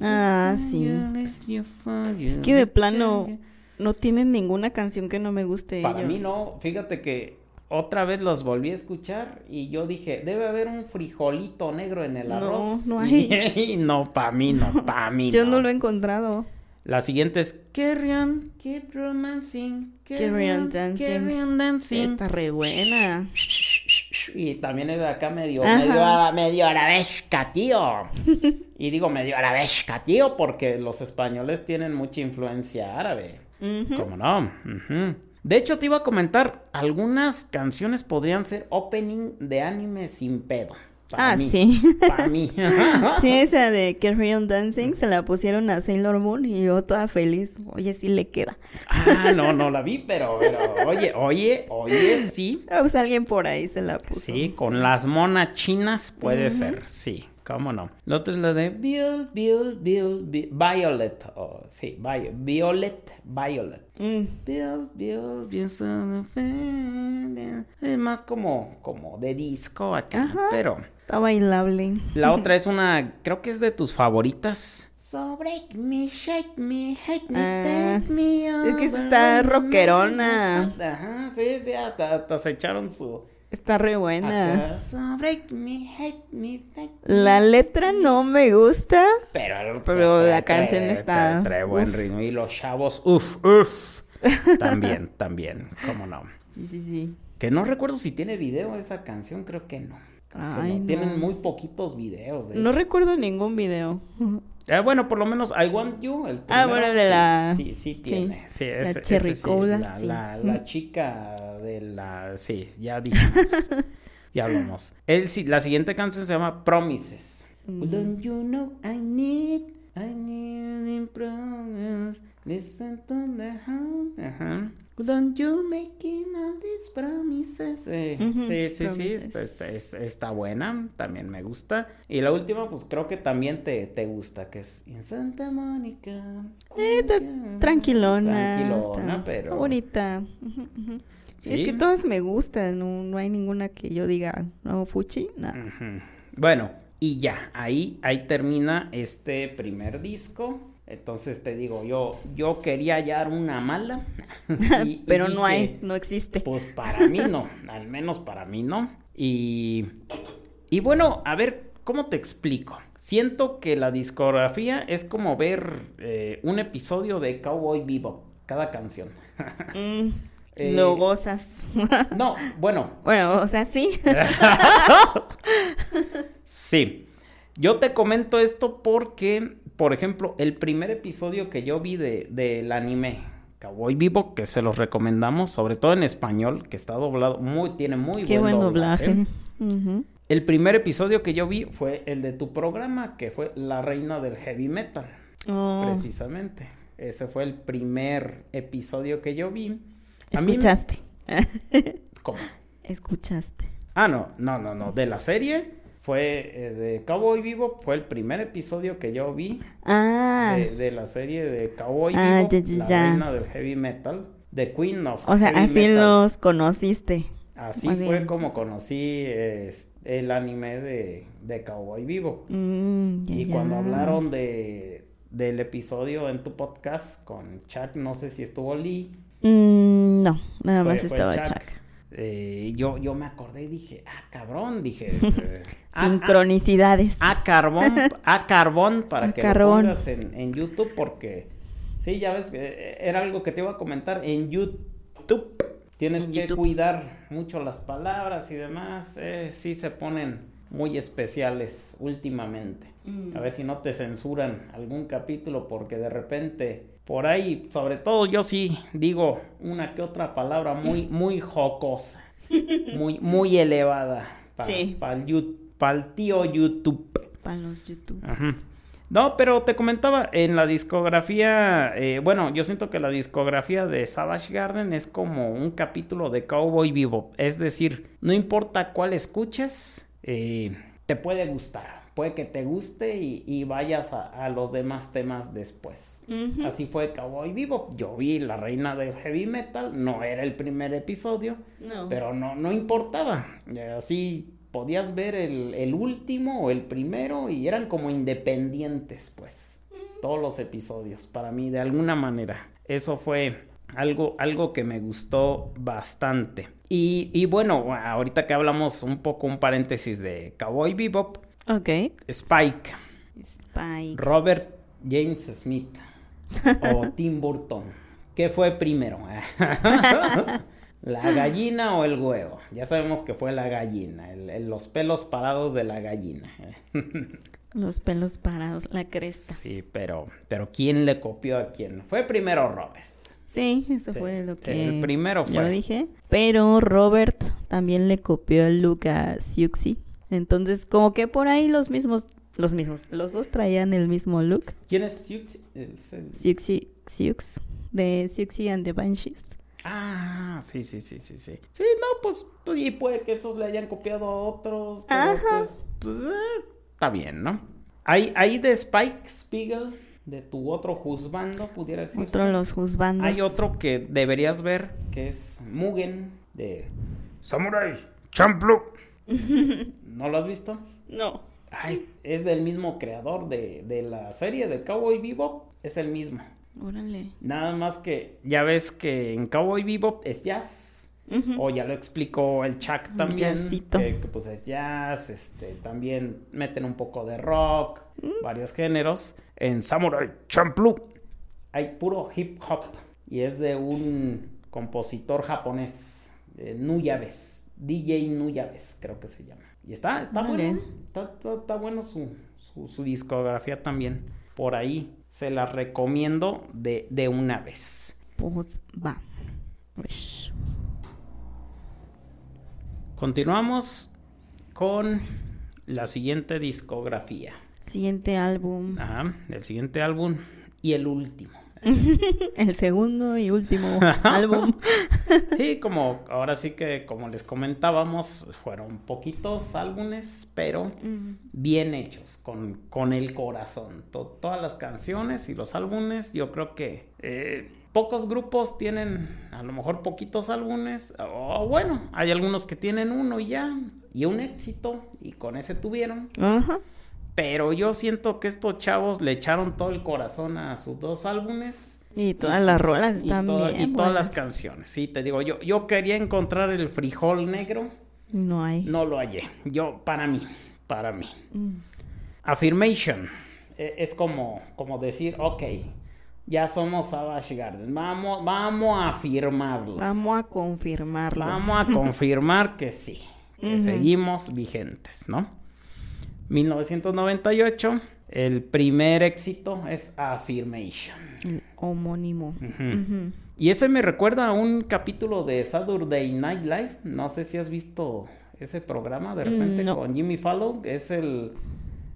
Ah, sí. Es que de plano no tienen ninguna canción que no me guste Para mí no, fíjate que otra vez los volví a escuchar y yo dije, debe haber un frijolito negro en el No, arroz. no Y- hay. Y, no, para mí no, para mí Yo no. no lo he encontrado. La siguiente es Carry on, keep romancing, Carry on dancing. carry on dancing. Está re buena. Y también es de acá medio, Ajá. medio, ara- medio arabesca, tío. y digo medio arabesca, tío, porque los españoles tienen mucha influencia árabe. Ujú. ¿Cómo no? Ujú. De hecho, te iba a comentar, algunas canciones podrían ser opening de anime sin pedo. Para Ah, mí. sí. Para mí. Sí, esa de Carry On Dancing se la pusieron a Sailor Moon y yo toda feliz. Oye, sí le queda. ah, no, no la vi, pero, pero, oye, oye, oye, sí. Ah, pues alguien por ahí se la puso. Sí, con las monas chinas puede Ujú. ser, sí, cómo no. La otra es la de Bill, Bill, Bill- Violet, oh, sí, Vi- Violet, Violet. Mm, son of a- es más como, como de disco acá, Ajá. pero está bailable. la otra es una, creo que es de tus favoritas. So break me, shake me, hate me, Ah, take me es que over, está rockerona. Ajá, sí, sí, hasta, hasta se echaron su... Está re buena. La letra no me gusta. Pero, Pero la canción está- Trae, buen uf. ritmo. Y los chavos, uff, uff. También, también, cómo no. Sí, sí, sí. Que no recuerdo si tiene video esa canción, creo que no. Creo que Ay, no. Tienen muy poquitos videos. De No hecho. recuerdo ningún video. Eh, bueno, por lo menos I Want You, el Ah, primero, bueno, de sí, la- Sí, sí tiene. Sí, la ese- Cherry ese sí, Cola, La, sí. la, la chica de la... Sí, ya dijimos. ya hablamos. El, sí, la siguiente canción se llama Promises. Mm. Don't you know I need, I need in promise, listen to the heart. Ajá. Don't you making all these promises. Eh, Ujú, sí, sí, sí, promises. está, está- está- está buena, también me gusta. Y la última, pues creo que también te, te gusta, que es In Santa Mónica. Eh, tranquilona. Tranquilona, está pero... Bonita. Ujú, ujú. Sí. Es que todas me gustan. No, no hay ninguna que yo diga, no, Fuchi, nada. Bueno, y ya, ahí, ahí termina este primer disco. Entonces te digo, yo, yo quería hallar una mala. y- y Pero no hay, no existe. Pues para mí no, al menos para mí no. Y, y bueno, a ver, ¿cómo te explico? Siento que la discografía es como ver eh, un episodio de Cowboy Bebop, cada canción. Mm, Eh, Lo gozas. No, bueno, bueno, o sea, sí. Sí. Yo te comento esto porque, por ejemplo, el primer episodio que yo vi de, del anime Cowboy Vivo, que se los recomendamos, sobre todo en español, que está doblado, muy, tiene muy Qué buen buen doblaje. El primer episodio que yo vi fue el de tu programa, que fue La Reina del Heavy Metal, Oh, precisamente. Ese fue el primer episodio que yo vi. A mí- escuchaste. ¿Cómo? escuchaste. Ah, no, no, no, no. De la serie fue eh, de Cowboy Vivo, fue el primer episodio que yo vi Ah, de, de la serie de Cowboy Ah, Vivo, ya, ya, la reina del heavy metal, The Queen of o sea, Heavy así Metal. los conociste. Así Muy fue bien. como conocí eh, el anime de, de Cowboy Vivo. Mm, Y cuando hablaron de del episodio en tu podcast con Chuck, no sé si estuvo Lee. Mm, no, nada más fue estaba Chuck. Chuck. Eh, yo, yo me acordé y dije, ah, cabrón, dije. eh, ah, ah, Sincronicidades. a carbón, a carbón para A que carbón. lo pongas en, en YouTube porque sí, ya ves, eh, era algo que te iba a comentar en YouTube. Tienes En que YouTube. cuidar mucho las palabras y demás. eh, sí se ponen muy especiales últimamente. A ver si no te censuran algún capítulo porque de repente por ahí, sobre todo yo sí digo una que otra palabra muy muy jocosa, muy muy elevada para el tío YouTube. Para los YouTube. No, pero te comentaba, en la discografía, eh, bueno, yo siento que la discografía de Savage Garden es como un capítulo de Cowboy Vivo. Es decir, no importa cuál escuches, eh, te puede gustar. Puede que te guste y, vayas a, los demás temas después. Así fue Cowboy Vivo. Yo vi La Reina del Heavy Metal, no era el primer episodio, pero no, no importaba. Así podías ver el, último o el primero y eran como independientes, pues, todos los episodios, para mí, de alguna manera. Eso fue algo, algo que me gustó bastante. Y, y bueno, ahorita que hablamos un poco, un paréntesis de Cowboy Bebop. Ok. Spike. Spike. Robert James Smith. o Tim Burton. ¿Qué fue primero? ¿La gallina o el huevo? Ya sabemos que fue la gallina, los pelos parados de la gallina. los pelos parados, la cresta. Sí, pero, pero ¿quién le copió a quién? Fue primero Robert. Sí, eso fue lo que el primero fue. yo dije. Pero Robert también le copió el look a Siuxi. Entonces, como que por ahí los mismos, los mismos, los dos traían el mismo look. ¿Quién es Siuxi? Siuxi, Siux, de Siuxi and the Banshees. Ah, sí, sí, sí, sí, sí. Sí, no, pues, pues, y puede que esos le hayan copiado a otros, pero pues, pues eh, está bien, ¿no? Hay, hay de Spike Spiegel, de tu otro juzbando, pudiera decir. Otro de los juzbandos. Hay otro que deberías ver, que es Mugen, de Samurai Champloo. ¿No lo has visto? No. Es, del mismo creador de, de la serie de Cowboy Bebop, es el mismo. Órale. Nada más que ya ves que en Cowboy Bebop es jazz. O ya lo explicó el Chuck también. Que, pues es jazz, este, también meten un poco de rock, mm. varios géneros. En Samurai Champloo hay puro hip hop y es de un compositor japonés, eh, Nuyabes, DJ Nuyabes, creo que se llama. Y está, está bueno, está, bueno su, su discografía también. Por ahí se la recomiendo de, de una vez. Pues va. Continuamos con la siguiente discografía. Siguiente álbum. Ajá, el siguiente álbum y el último. el segundo y último álbum. sí, como ahora sí que como les comentábamos, fueron poquitos álbumes, pero bien hechos, con, con el corazón. todas las canciones y los álbumes, yo creo que eh, pocos grupos tienen a lo mejor poquitos álbumes, o bueno, hay algunos que tienen uno y ya, y un éxito, y con ese tuvieron. Ajá. Pero yo siento que estos chavos le echaron todo el corazón a sus dos álbumes. Y todas las rolas están bien. Y todas las canciones. Sí, te digo, yo, yo quería encontrar el frijol negro. No hay. No lo hallé. Yo, para mí, para mí. Mm. Affirmation. E, es como, como decir, ok, ya somos Savage Garden. Vamos, vamos a afirmarlo. Vamos a confirmarlo. Vamos a confirmar que sí, que seguimos vigentes, ¿no? 1998, el primer éxito es Affirmation. El homónimo. Y ese me recuerda a un capítulo de Saturday Night Live. No sé si has visto ese programa de repente con Jimmy Fallon. Es el,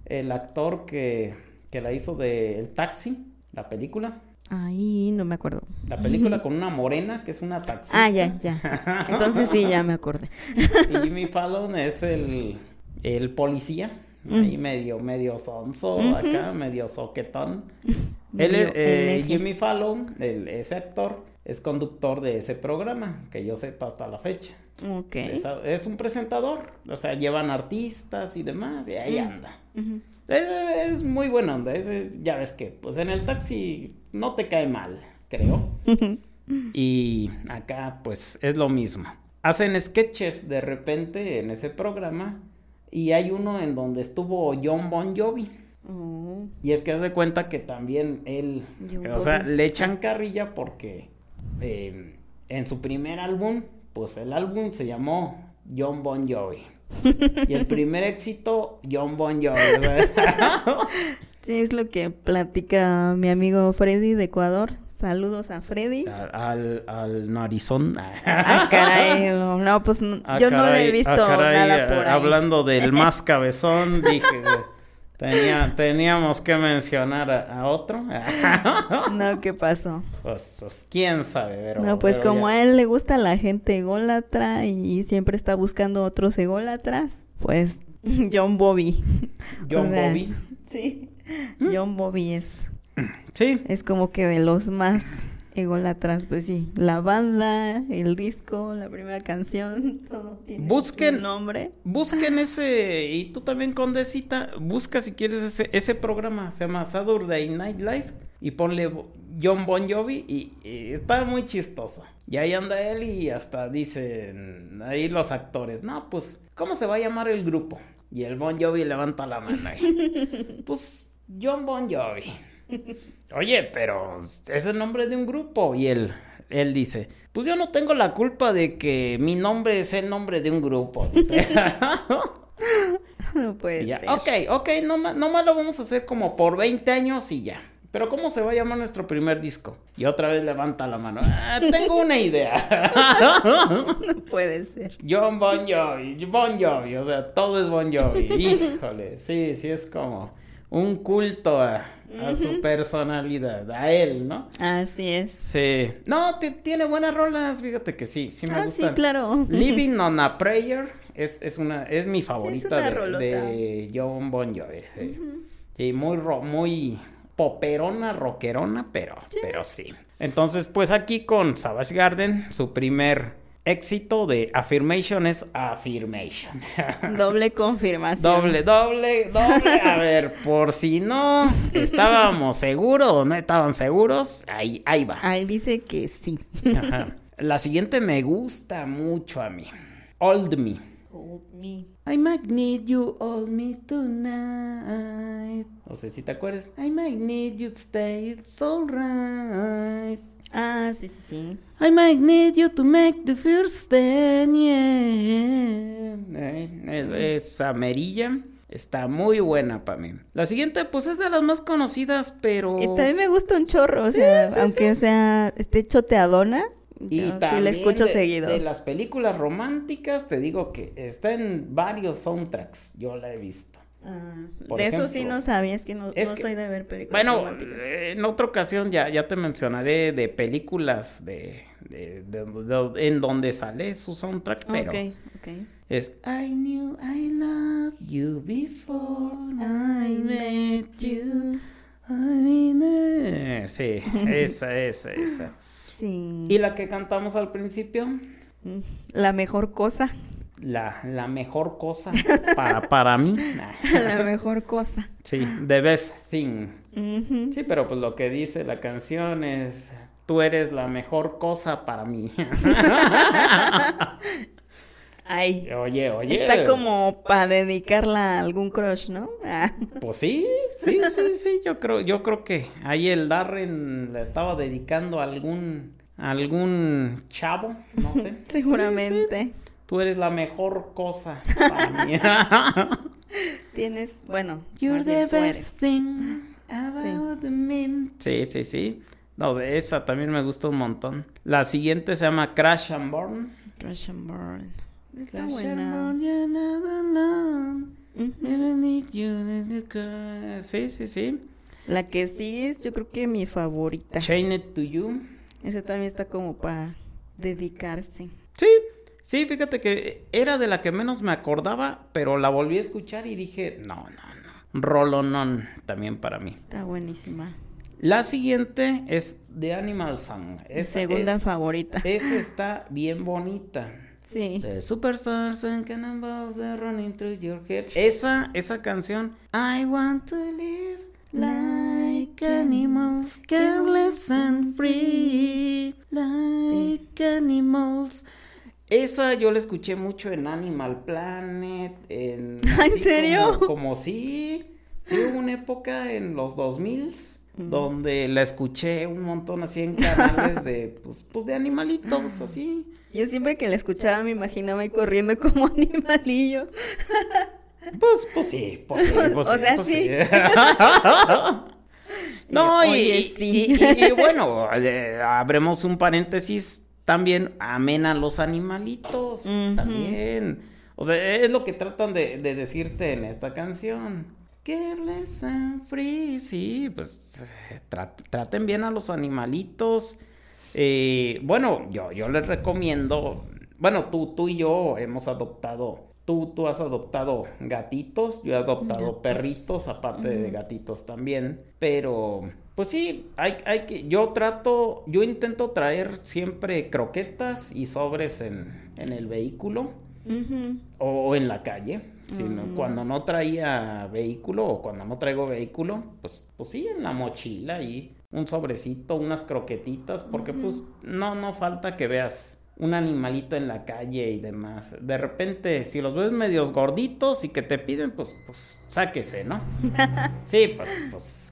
el actor que, que la hizo de El Taxi, la película. Ahí no me acuerdo. La película con una morena que es una taxista. Ah, ya, ya. Entonces sí, ya me acordé. y Jimmy Fallon es el, el policía ahí medio, medio sonso, acá, medio soquetón. Él eh, Jimmy Fallon, el, ese actor, es conductor de ese programa, que yo sepa hasta la fecha. Ok. Es, un presentador, o sea, llevan artistas y demás, y ahí anda. es, muy buena onda, ya ves que, pues en el taxi no te cae mal, creo. y acá, pues, es lo mismo. Hacen sketches de repente en ese programa y hay uno en donde estuvo John Bon Jovi. Oh. Y es que hace cuenta que también él, o sea, le echan carrilla porque eh, en su primer álbum, pues el álbum se llamó John Bon Jovi. Y el primer éxito, John Bon Jovi. Sí, es lo que platica mi amigo Freddy de Ecuador. Saludos a Freddy. al, al narizón. Ah, caray, no, pues no- Ah, yo no le he visto ah, caray, nada por eh, ahí. Hablando del más cabezón, dije, tenía, teníamos que mencionar a, a otro. No, ¿qué pasó? pues, pues, quién sabe, pero... no, pues pero como ya. a él le gusta la gente ególatra y siempre está buscando otros ególatras, pues John Bobby. John O sea, Bobby. Sí, ¿Mm? John Bobby es, Sí, es como que de los más ególatras, pues sí. La banda, el disco, la primera canción, todo tiene Busquen- un nombre. busquen ese, y tú también, Condesita, busca si quieres ese, ese programa, se llama Saturday Night Live, y ponle John Bon Jovi, y, y está muy chistoso. Y ahí anda él y hasta dicen ahí los actores, no, pues, ¿cómo se va a llamar el grupo? Y el Bon Jovi levanta la mano ahí. Pues, John Bon Jovi. Oye, pero es el nombre de un grupo. Y él, él dice, pues yo no tengo la culpa de que mi nombre es el nombre de un grupo. dice. No puede ya, ser. ok, ok, nomás, nomás lo vamos a hacer como por 20 años y ya. Pero ¿cómo se va a llamar nuestro primer disco? Y otra vez levanta la mano. "Ah, tengo una idea. No puede ser. John Bon Jovi, Bon Jovi, o sea, todo es Bon Jovi. Híjole, sí, sí es como un culto a, a su personalidad, a él, ¿no? Así es. Sí. No, ti- tiene buenas rolas, fíjate que sí, sí me Ah, sí, gustan. claro. Living on a Prayer es, es una es mi favorita de, John Bon Jovi. Sí, Sí, muy ro- muy poperona, rockerona, pero pero sí. Entonces, pues aquí con Savage Garden, su primer éxito de Affirmation es Affirmation. Doble confirmación. doble, doble, doble. A ver, por si no estábamos seguros o no estaban seguros, ahí, ahí va. Ahí dice que sí. Ajá. La siguiente me gusta mucho a mí. Old Me. I might need you, hold me tonight. No sé si te acuerdas. I might need you stay, it's alright. Ah, sí, sí, sí. I might need you to make the first stand, yeah. Es, esa merilla está muy buena para mí. La siguiente, pues es de las más conocidas, pero. Y también me gusta un chorro, o sea, sí, aunque sea, esté choteadona, Y yo sí también la escucho de, seguido. de las películas románticas, te digo que está en varios soundtracks. Yo la he visto. Ah, de eso sí no sabía, es que no, es no que- soy de ver películas Bueno, románticas. en otra ocasión ya, ya te mencionaré de películas de, de- de- de- en donde sale su soundtrack, pero es I knew I loved you before I met you. I Sí, esa, esa, esa. Sí. Y la que cantamos al principio, Mm, La mejor cosa, la, la mejor cosa para, para mí. La mejor cosa. Sí, the best thing. Sí, pero pues lo que dice la canción es, tú eres la mejor cosa para mí. Ay, oye, oye. está como para dedicarla a algún crush, ¿no? Ah, Pues sí, sí, sí, sí, yo creo, yo creo que ahí el Darren le estaba dedicando a algún, a algún chavo, no sé. seguramente. Tú eres la mejor cosa para mí. Tienes, bueno, You're the best thing about me. Sí, sí, sí. No, esa también me gusta un montón. La siguiente se llama Crash and Burn. Crash and Burn. Está Crash buena. and burn, you're not alone. Ujú. Never need you in the car. Sí, sí, sí. La que sí es, yo creo que mi favorita. Chain it to you. Esa también está como para dedicarse. Sí, sí, fíjate que era de la que menos me acordaba, pero la volví a escuchar y dije, no, no, no. Rolonón también para mí. Está buenísima. La siguiente es The Animal Song. Esa segunda es- favorita. Esa está bien bonita. Sí. The superstars and cannonballs that running through your head. Esa, esa canción. I want to live like animals, careless and free. Like animals. Esa yo la escuché mucho en Animal Planet. En, ¿Ah, ¿En serio? Como, como sí. Sí, hubo una época en los 2000 donde la escuché un montón así en canales de, pues, pues de animalitos, así. Yo siempre que la escuchaba me imaginaba ahí corriendo como animalillo. Pues, pues sí, pues sí, pues O sí, sea, pues sí. no, y, Oye, y- sí. y- y bueno, eh, abremos un paréntesis también, amen a los animalitos, también. O sea, es lo que tratan de, de decirte en esta canción. Careless and free, sí, pues eh, tra- traten bien a los animalitos. Eh, bueno, yo, yo les recomiendo, bueno, tú, tú y yo hemos adoptado, tú, tú has adoptado gatitos, yo he adoptado Gatos. perritos, aparte de gatitos también, pero pues sí, hay, hay que, yo trato, yo intento traer siempre croquetas y sobres en, en el vehículo o en la calle. Si no- Mm. cuando no traía vehículo o cuando no traigo vehículo, pues, pues sí, en la mochila y un sobrecito, unas croquetitas, porque pues no, no falta que veas un animalito en la calle y demás. De repente, si los ves medios gorditos y que te piden, pues, pues sáquese, ¿no? Sí, pues, pues,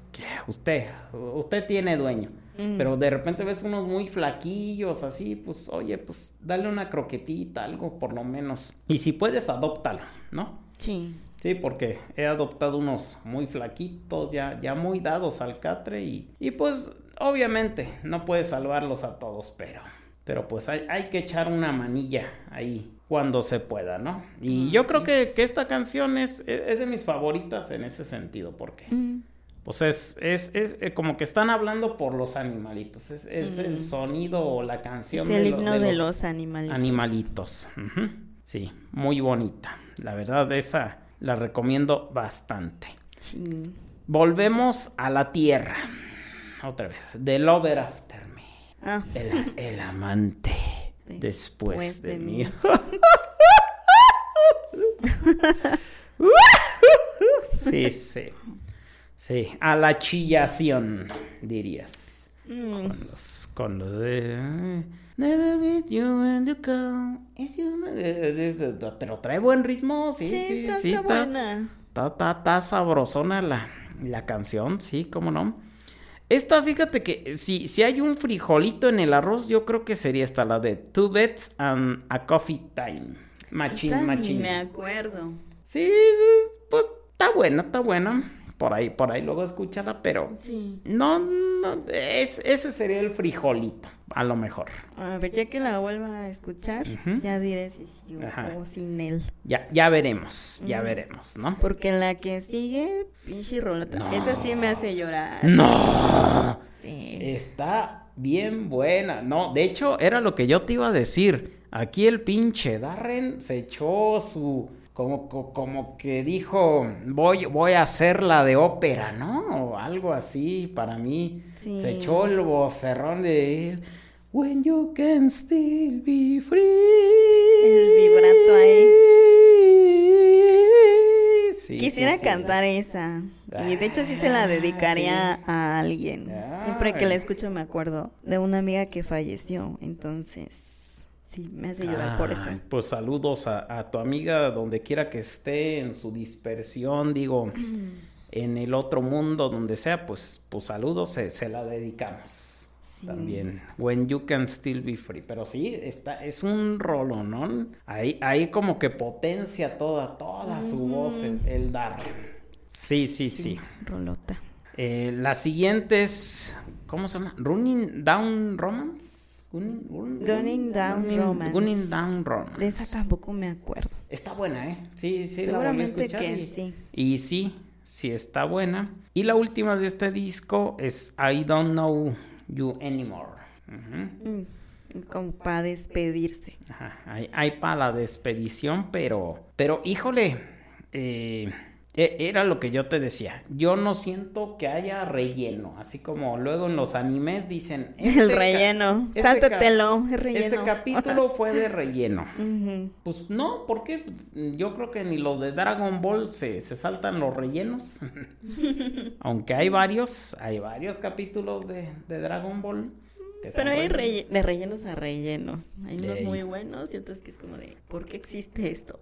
usted, usted tiene dueño. Mm. Pero de repente ves unos muy flaquillos, así, pues, oye, pues, dale una croquetita, algo por lo menos. Y si puedes, adóptalo, ¿no? Sí. Sí, porque he adoptado unos muy flaquitos, ya, ya muy dados al catre y, y pues, obviamente, no puedes salvarlos a todos, pero, pero pues hay, hay que echar una manilla ahí cuando se pueda, ¿no? Y yo creo que, es. que esta canción es, es es de mis favoritas en ese sentido, porque... Mm. Pues es, es, es eh, como que están hablando por los animalitos. Es, es el sonido o la Es canción el de, lo- himno de de los los animalitos. animalitos. Sí, muy bonita. La verdad, esa la recomiendo bastante. Sí. Volvemos a la tierra. Otra vez. The Lover After Me. Ah, El, el amante después, Después de, de mí. mí. sí, sí. Sí, a la chillación, dirías. mm, Con los, con los de... Never you when you Pero trae buen ritmo, sí, sí, sí, está, sí. está buena. Está, sabrosona la, la canción, sí, cómo no. Esta, fíjate que si, si hay un frijolito en el arroz, yo creo que sería esta, la de Two Beds and a Coffee Time. Machín, machín. me acuerdo. Sí, pues está buena, está buena. Por ahí, por ahí luego escúchala, pero Sí. no, no, es, ese sería el frijolito, a lo mejor. A ver, ya que la vuelva a escuchar, ya diré si sí o- o sin él. Ya, ya veremos, ya veremos, ¿no? Porque la que sigue, pinche rolota. No. Esa sí me hace llorar. ¡No! Sí. Está bien buena. No, de hecho, era lo que yo te iba a decir. Aquí el pinche Darren se echó su. Como, co- como que dijo, voy, voy a hacer la de ópera, ¿no? O algo así, para mí. Sí. Se echó el vocerrón de. When you can still be free. El vibrato ahí. Sí, Quisiera sí, sí. cantar esa. Y de hecho sí se la Ah, dedicaría a alguien. Siempre que la escucho me acuerdo de una amiga que falleció. Entonces, sí, me hace llorar por eso. Pues saludos a, a tu amiga donde quiera que esté en su dispersión, digo, en el otro mundo, donde sea, pues, pues saludos, se, se la dedicamos. Sí. También, When You Can Still Be Free. Pero sí, está, es un rolo, ¿no? Ahí, ahí como que potencia toda, toda su voz el, el Darren. Sí, sí, sí. Rolota. Eh, la siguiente es, ¿cómo se llama? Running Down Romance. Running Down Romance. Running Down Romance. De esa tampoco me acuerdo. Está buena, ¿eh? Sí, sí, la volví a Seguramente escuchar que y, sí. y sí, sí está buena. Y la última de este disco es I Don't Know You Anymore. Mm, Como para despedirse. Ajá, Hay, hay para la despedición, pero, pero híjole, eh, era lo que yo te decía. Yo no siento que haya relleno, así como luego en los animes dicen. El "Este relleno. este es relleno. Este capítulo fue de relleno. Pues no, porque yo creo que ni los de Dragon Ball se, se saltan los rellenos. Aunque hay varios, hay varios capítulos de, de Dragon Ball. Pero hay relle- de rellenos a rellenos. Hay unos Ey. muy buenos y otros que es como de, ¿por qué existe esto?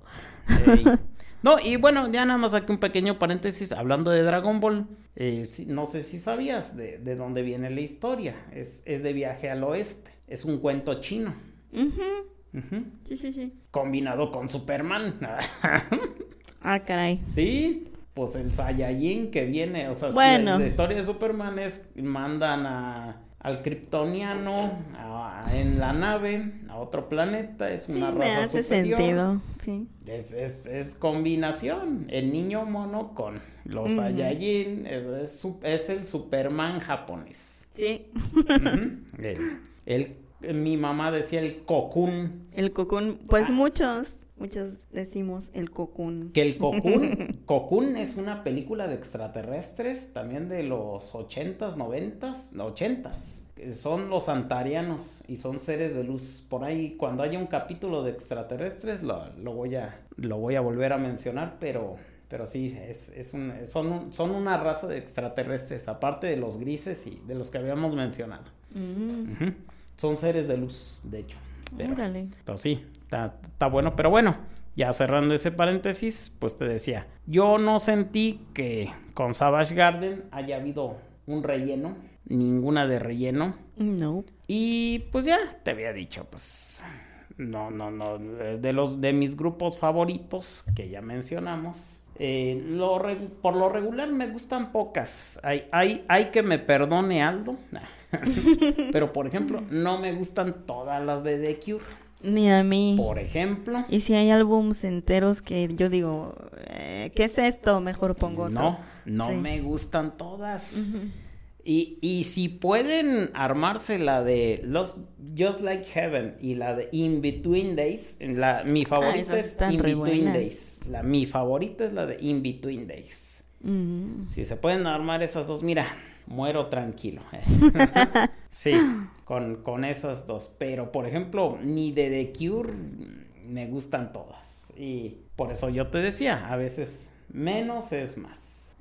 Ey. No, y bueno, ya nada más aquí un pequeño paréntesis, hablando de Dragon Ball, eh, no sé si sabías de, de dónde viene la historia, es, es de viaje al oeste, es un cuento chino. Sí, sí, sí. combinado con Superman, Ah, caray. sí, pues el Saiyajin que viene, o sea, si Bueno. la, la historia de Superman es, mandan a, al kryptoniano a- en la nave a otro planeta, es Sí, una me raza hace superior. sentido. Sí. Es, es, es combinación. El niño mono con los Ujú. Saiyajin. Es, es, el Superman japonés. Sí. Ujú. El- el- mi mamá decía el Cocoon. El cocún, pues Ah. muchos, muchos decimos el cocún. Que el Cocoon, Cocoon es una película de extraterrestres, también de los 80s, 90s, no, 80s. que Son los antarianos y son seres de luz. Por ahí, cuando haya un capítulo de extraterrestres, lo, lo voy, a, lo voy a volver a mencionar, pero, pero sí, es, es un, son, un- son una raza de extraterrestres, aparte de los grises y de los que habíamos mencionado. Mm. Son seres de luz, de hecho. Pero sí, está, está bueno. Pero bueno, ya cerrando ese paréntesis, pues te decía, yo no sentí que con Savage Garden haya habido un relleno, ninguna de relleno. No. Y pues ya te había dicho, pues no, no, no, de los de mis grupos favoritos que ya mencionamos. eh, lo por lo regular me gustan pocas. Hay, hay, hay que me perdone Aldo. Pero por ejemplo, no me gustan todas las de The Cure. Ni a mí. Por ejemplo, Y si hay álbums enteros que yo digo, eh, ¿qué es esto? Mejor pongo otro. no, no Sí. me gustan todas. Y, y si pueden armarse la de los Just Like Heaven y la de In Between Days, la, mi favorita esas es In Between. Days. La, mi favorita es la de In Between Days. Mm. Si se pueden armar esas dos, mira, muero tranquilo. sí, con, con esas dos. Pero, por ejemplo, ni de The Cure me gustan todas. Y por eso yo te decía, a veces menos es más.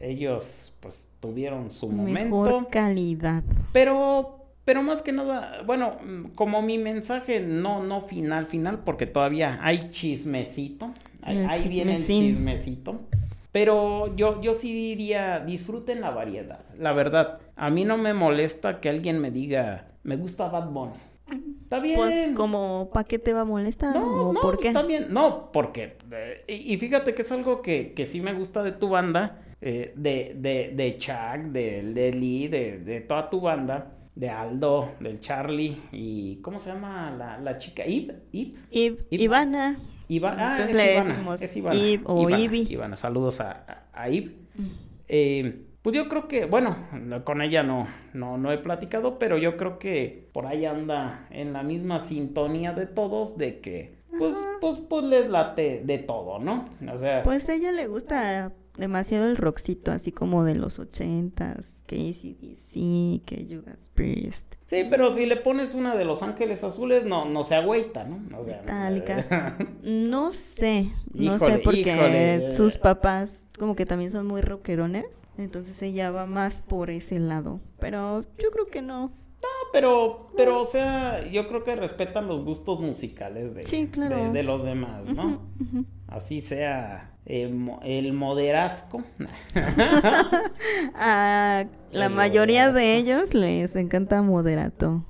Ellos, pues, tuvieron su Mejor momento. calidad. Pero, pero más que nada, bueno, como mi mensaje no, no final, final, porque todavía hay chismecito. Ahí, viene el chismecito. Pero yo, yo sí diría, disfruten la variedad. La verdad, a mí no me molesta que alguien me diga, me gusta Bad Bunny. Está bien. Pues como, ¿para qué te va a molestar? No, ¿O no, por qué? está bien. No, porque. eh, y, y fíjate que es algo que, que sí me gusta de tu banda, eh, de, de, de Chuck, de, de Lee, de, de toda tu banda, de Aldo, del Charlie, y. ¿Cómo se llama la, la chica? Iv- Iv- Ivana. Iva- ah, Entonces es Ivana, es Ivana, Iv o Ivana, saludos a, a. Eh, pues yo creo que, bueno, no- con ella no, no, no he platicado, pero yo creo que por ahí anda en la misma sintonía de todos, de que, pues, pues, pues les late de todo, ¿no? O sea, Pues a ella le gusta demasiado el rockcito, así como de los ochentas, que ACDC, que Judas Priest. Sí, pero si le pones una de Los Ángeles Azules, no, no se agüita, ¿no? O sea, Metallica. No sé, no Híjole, sé porque híjole. sus papás como que también son muy rockerones, entonces ella va más por ese lado, pero yo creo que no. No, pero, pero, o sea, yo creo que respetan los gustos musicales de, Sí, claro. de, de los demás, ¿no? Así sea eh, el moderasco. A la El mayoría de ellos les encanta moderato,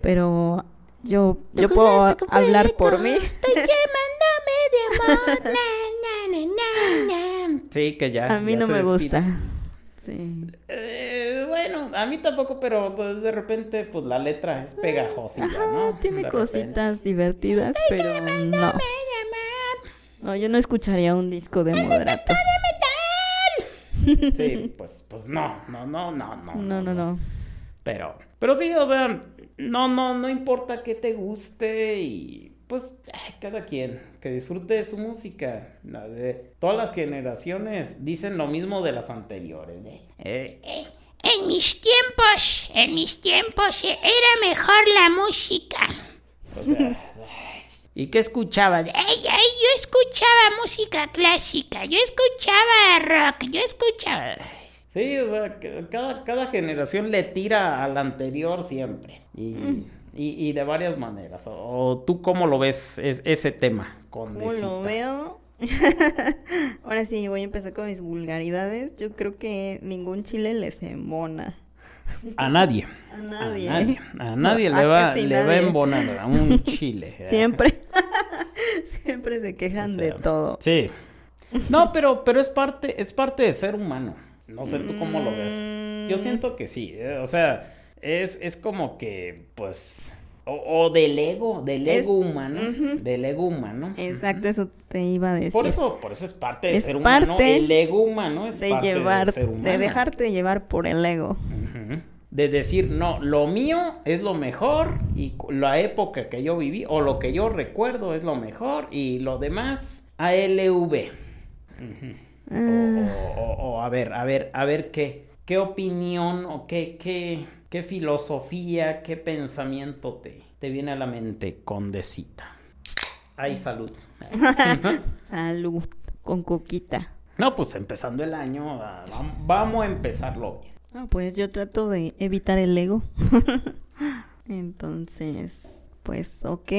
pero yo yo puedo hablar por mí. Estoy quemándome de amor. Na, na, na, na, na. Sí, que ya. A mí ya no se me despide. gusta. Sí. Eh, bueno, a mí tampoco, pero de repente, pues la letra es Ajá, ¿no? tiene De cositas divertidas, pero no. No, yo no escucharía un disco de moderato. Sí, pues, pues no, no, no, no, no. No, no, no. Pero, pero sí, o sea, no, no, no importa que te guste y pues cada quien que disfrute de su música. La de, todas las generaciones dicen lo mismo de las anteriores. ¿eh? Eh, En mis tiempos, en mis tiempos eh, era mejor la música. o sea, ¿y qué escuchabas? Ay, ay, yo escuchaba música clásica, yo escuchaba rock, yo escuchaba... Sí, o sea, que cada, cada generación le tira a la anterior siempre. Y, Mm. y, y de varias maneras. O, o tú cómo lo ves es- ese tema con ¿Cómo lo veo? Ahora sí, voy a empezar con mis vulgaridades. Yo creo que ningún chile les embona. A nadie. A nadie. A nadie. A nadie A le va, le va a nadie. embonar a un chile. ¿eh? Siempre. Siempre se quejan O de todo. Sí. No, pero, pero es parte, es parte de ser humano. No sé tú cómo lo ves. Yo Mm. siento que sí. eh, O sea, es, es como que, pues. O, o del ego, del Es- ego humano. Del ego humano. Exacto, eso te iba a decir. Por eso, por eso es parte de Es ser humano. parte El ego humano es de parte llevar, de ser humano. de dejarte llevar por el ego. De decir, no, lo mío es lo mejor y la época que yo viví o lo que yo recuerdo es lo mejor y lo demás ALV. O, Ah. o- o- o a ver, a ver, a ver qué, qué opinión o qué, qué, qué filosofía, qué pensamiento te, te viene a la mente, condecita. Ay, salud. Salud, con coquita. No, pues empezando el año, vam- vamos a empezarlo bien. Ah, pues yo trato de evitar el ego. Entonces, pues ok,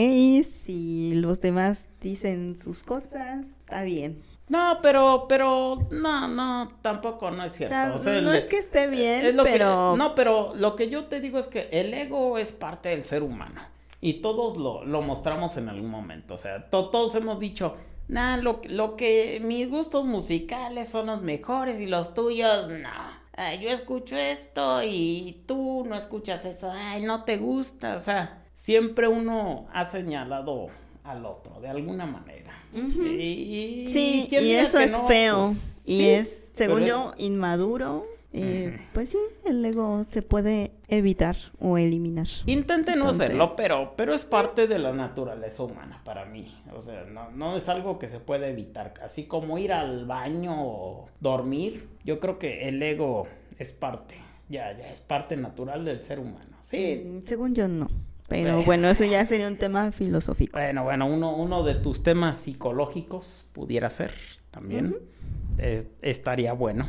si los demás dicen sus cosas, está bien. No, pero, pero, no, no, tampoco no es O cierto. sea, O sea, no el- es que esté bien, es lo que- pero... no, pero lo que yo te digo es que el ego es parte del ser humano. Y todos lo, lo mostramos en algún momento. O sea, to- todos hemos dicho, nah, lo, lo que mis gustos musicales son los mejores y los tuyos no. Ah, yo escucho esto y tú no escuchas eso. Ay, no te gusta. O sea, siempre uno ha señalado al otro de alguna manera. Y, Sí, ¿quién y eso es no? feo. Pues, y sí, es, según es- yo, inmaduro. Eh. Pues sí, el ego se puede evitar o eliminar. Intente no Entonces- hacerlo, pero, pero es parte de la naturaleza humana para mí. O sea, no, no es algo que se puede evitar. Así como ir al baño o dormir, yo creo que el ego es parte, ya, ya es parte natural del ser humano. Sí. Mm, Según yo, no. Pero Bueno. eso ya sería un tema filosófico. Bueno, bueno, uno, uno de tus temas psicológicos pudiera ser también. Es- estaría bueno.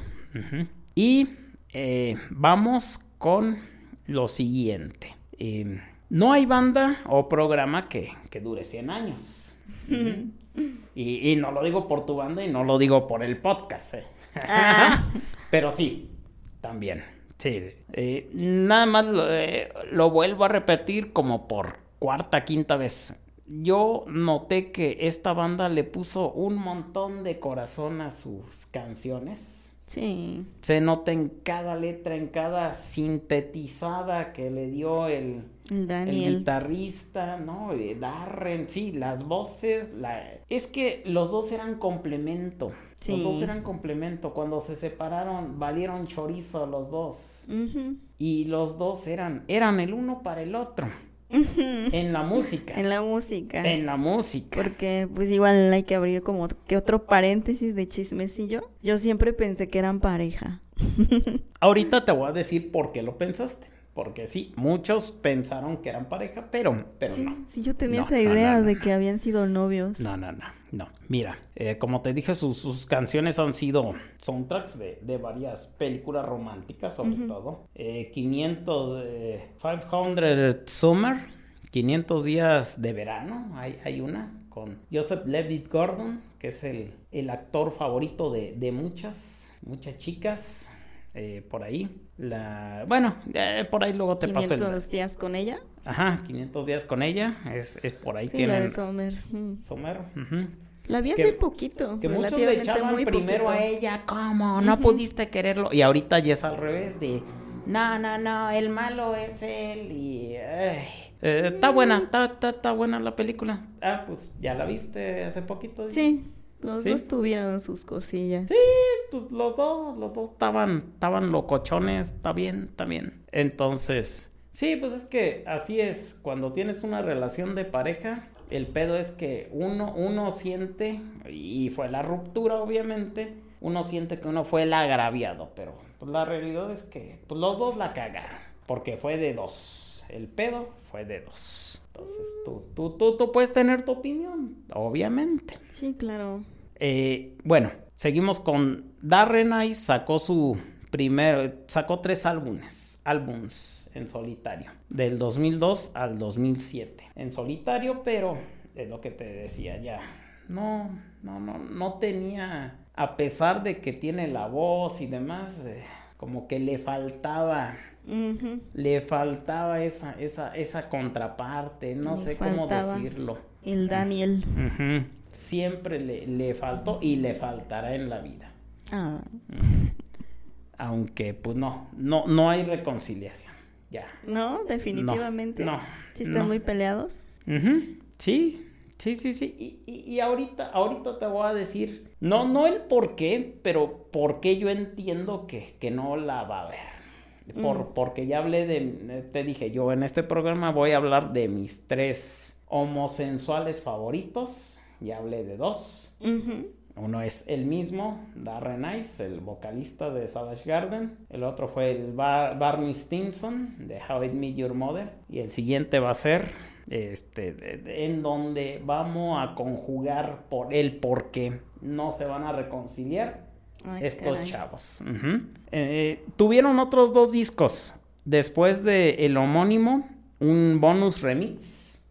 Y eh, vamos con lo siguiente. Eh, no hay banda o programa que, que dure 100 años. Y no lo digo por tu banda y no lo digo por el podcast. eh. Ah. Pero sí, también. Sí. Eh, nada más lo, eh, lo vuelvo a repetir como por cuarta, quinta vez. Yo noté que esta banda le puso un montón de corazón a sus canciones. Sí. Se nota en cada letra, en cada sintetizada que le dio el, El guitarrista, ¿no? Eh, Darren, sí, las voces, la... es que los dos eran complemento. Sí. Los dos eran complemento. Cuando se separaron, valieron chorizo los dos. Y los dos eran, eran el uno para el otro. En la música. En la música. En la música. Porque pues igual hay que abrir como que otro paréntesis de chismecillo. Yo siempre pensé que eran pareja. Ahorita te voy a decir por qué lo pensaste. Porque sí, muchos pensaron que eran pareja, pero, pero sí, no. sí, yo tenía No, esa idea no, no, de que habían sido novios. No, no, no, no. Mira, eh, como te dije, sus, sus canciones han sido soundtracks de, de varias películas románticas, sobre todo. Eh, 500, eh, 500 Summer, 500 días de verano, hay, hay una con Joseph Levitt Gordon, que es el, el actor favorito de, de muchas, muchas chicas. eh, por ahí, la bueno, eh, por ahí luego te paso el 500 días con ella. ajá, 500 días con ella, es, es por ahí Sí, la tienen de Sommer. Mm. La vi Que- hace poquito. Que muchos le echaban muy primero a ella, ¿cómo? No pudiste quererlo. Y ahorita ya es al revés de, no, no, no, el malo es él y... Eh, está buena, está, está, está buena la película. Ah, pues ya la viste hace poquito. Sí, los ¿Sí? dos tuvieron sus cosillas. Sí, pues los dos, los dos estaban, estaban locochones, está bien, está bien. Entonces, sí, pues es que así es, cuando tienes una relación de pareja, el pedo es que uno, uno siente, y fue la ruptura obviamente, uno siente que uno fue el agraviado, pero pues, la realidad es que pues, los dos la cagaron, porque fue de dos, el pedo fue de dos. Entonces, tú, tú, tú, tú puedes tener tu opinión, obviamente. Sí, claro. Eh, bueno, seguimos con Darren Ice sacó su primero, sacó tres álbumes, álbums en solitario, del 2002 al 2007. En solitario, pero es lo que te decía ya. No, no, no, no tenía, a pesar de que tiene la voz y demás, eh, como que le faltaba le faltaba esa, esa, esa contraparte, no Le sé cómo decirlo. El Daniel. Ujú. Siempre le, le faltó y le faltará en la vida. Ah, Aunque, pues no, no, no hay reconciliación. Ya. no, definitivamente. No, Sí están no. muy peleados. Sí, sí, sí, sí. Y, y- y ahorita, ahorita te voy a decir, no, no el por qué, pero por qué yo entiendo que, que no la va a ver. Por, Mm. Porque ya hablé de, te dije, yo en este programa voy a hablar de mis tres homosensuales favoritos. Ya hablé de dos. Uno es el mismo, Darren Ice, el vocalista de Savage Garden. El otro fue el Bar- Barney Stinson de How It Met Your Mother. Y el siguiente va a ser este, de- de- en donde vamos a conjugar por el por qué no se van a reconciliar Ay, estos caray. chavos. Eh, tuvieron otros dos discos. Después de el homónimo, un bonus remix.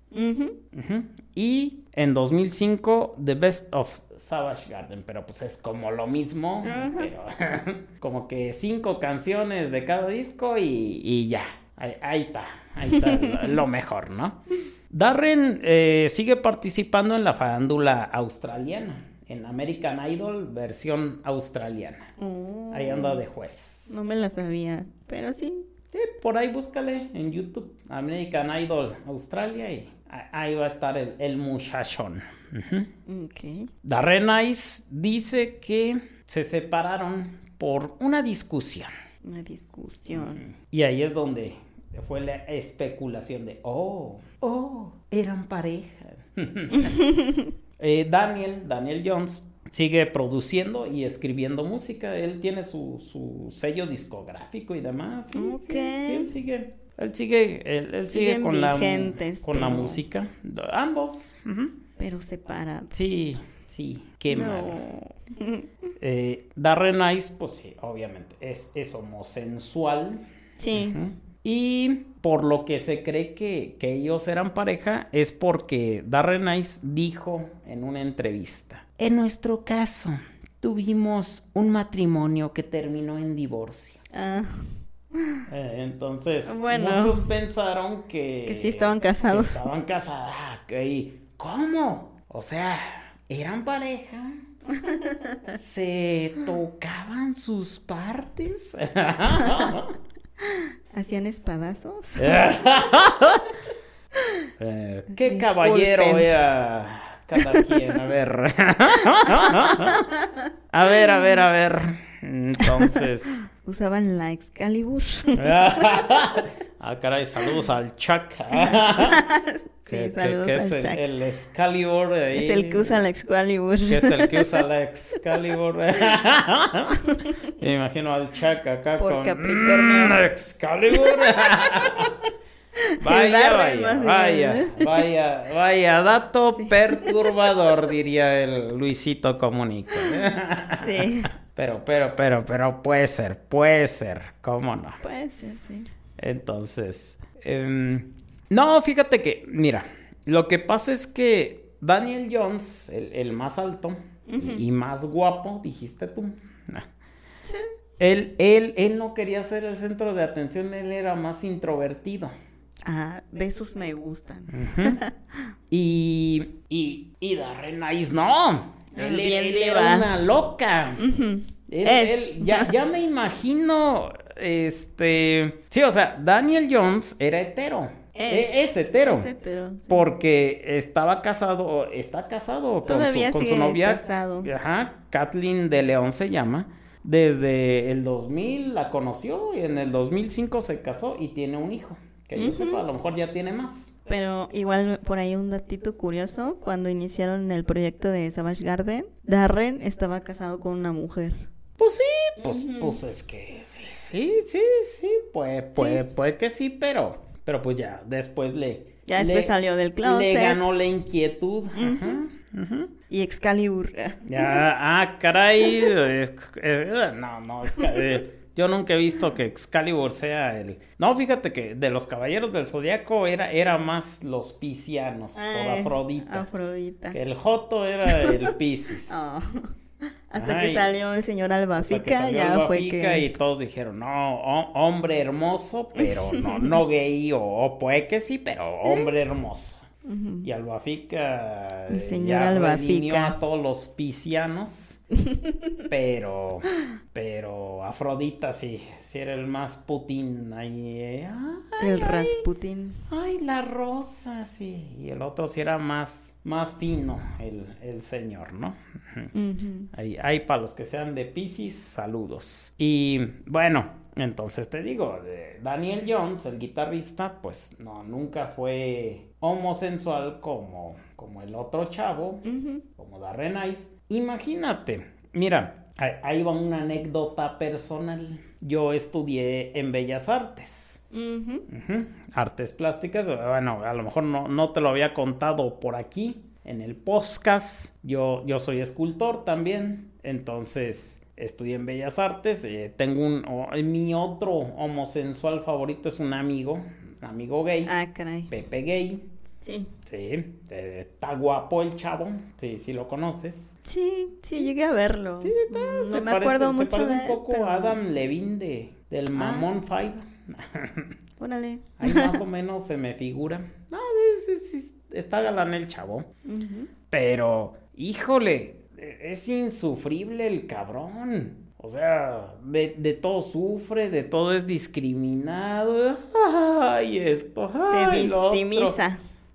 Y en 2005, The Best of Savage Garden, pero pues es como lo mismo, pero como que cinco canciones de cada disco y, y ya, ahí, ahí está, ahí está lo, mejor, ¿no? Darren eh, sigue participando en la farándula australiana, en American Idol versión australiana. Oh, Ahí anda de juez. No me la sabía, pero sí. Sí, por ahí búscale en YouTube, American Idol Australia y ahí va a estar el, el muchachón. Ujú. Ok. Darren Ice dice que se separaron por una discusión. Una discusión. Y ahí es donde fue la especulación de, oh, oh, eran pareja. Eh, Daniel, Daniel Jones, sigue produciendo y escribiendo música. Él tiene su, su sello discográfico y demás. Sí, sí, Ok. sí, él sigue, él sigue, él, él sigue con la, con la música. Ambos. Pero separados. Sí, sí, qué mal. no. Eh, Darren Ice, pues sí, obviamente, es, es homosensual. Sí. Ujú. Y por lo que se cree que, que ellos eran pareja es porque Darren Ice dijo en una entrevista. En nuestro caso, tuvimos un matrimonio que terminó en divorcio. Ah, Eh, entonces, Bueno. muchos pensaron que... Que sí estaban casados. que estaban casadas. ¿Cómo? O sea, ¿eran pareja? ¿Se tocaban sus partes? ¿Hacían espadazos? Eh, ¿Qué Disculpen. caballero era cada quien? A ver. A ver, a ver, a ver. Entonces. ¿Usaban la Excalibur? Ah, caray, saludos al Chuck. Sí, que, que- saludos que es al el, Chuck. el Excalibur. ahí. Es el que usa la Excalibur. Que es el que usa la Excalibur. Me imagino al Chuck acá Por con Capricornio. "Mm, Excalibur. vaya, vaya, vaya, vaya, vaya, dato perturbador, diría el Luisito Comunica. Sí. Pero, pero, pero, pero puede ser, puede ser, ¿cómo no? Puede ser, sí. Entonces, em, no, fíjate que, mira, lo que pasa es que Daniel Jones, el, el más alto y, y más guapo, dijiste tú. Nah. Sí. Él, él, él no quería ser el centro de atención, él era más introvertido. Ah, de esos me gustan. Y, y, y Darren Ice, no. Él, Bien él era una loca. Ujú. Él, Es. él- ya, ya me imagino, este, sí, o sea, Daniel Jones era hetero, Es. E- es, hetero, Es hetero, sí. porque estaba casado, está casado con Todavía su, con su novia, casado. ajá, Kathleen de León se llama, desde el 2000 la conoció y en el 2005 se casó y tiene un hijo, que yo sepa, a lo mejor ya tiene más. Pero igual por ahí un datito curioso, cuando iniciaron el proyecto de Savage Garden, Darren estaba casado con una mujer. Pues sí, pues, pues es que sí, sí, sí, sí, puede, puede, puede que sí, pero, pero pues ya, después le... Ya después le- salió del Le closet. ganó la inquietud. Ajá. Y Excalibur. Ya, ah, caray. no, no, eh, Yo nunca he visto que Excalibur sea el. No, fíjate que de los caballeros del zodiaco era, era más los piscianos por Ay, Afrodita. Afrodita. Que el Joto era el Piscis. Oh. Hasta Ay. que salió el señor Albafica, ya Alba fue Fica que... y todos dijeron, no, ho- hombre hermoso, pero no, no gay, o, o puede que sí, pero hombre hermoso. Y Albafica El eh, señor ya Albafica. a todos los piscianos, pero, pero Afrodita sí, sí era el más putín ahí. eh, Ay, El ay, Rasputin. Ay, la rosa, sí. Y el otro sí era más, más fino, el, el señor, ¿no? Ujú. Ahí, ahí para los que sean de Pisces, saludos. Y bueno, entonces te digo, Daniel Jones, el guitarrista, pues no, nunca fue homosensual como, como el otro chavo, como Darren Ice. Imagínate, mira, ahí, va una anécdota personal. Yo estudié en Bellas Artes. Artes plásticas, bueno, a lo mejor no, no te lo había contado por aquí, en el podcast. Yo, yo soy escultor también, entonces estudié en Bellas Artes. eh, tengo un, mi otro homosensual favorito es un amigo, amigo gay, Ah, caray. Pepe Gay. Sí. Sí, eh, está guapo el chavo, sí, sí lo conoces. Sí, sí, llegué a verlo. Sí, está- Mm, se no me parece- acuerdo se mucho parece de un poco pero- a Adam Levine de, del Ah. Mamón Five. Órale. Ahí más o menos se me figura. No, sí, sí, está galán el chavo. Pero, híjole, e- es insufrible el cabrón. O sea, de, de todo sufre, de todo es discriminado. Ay, esto, Se ay, lo otro.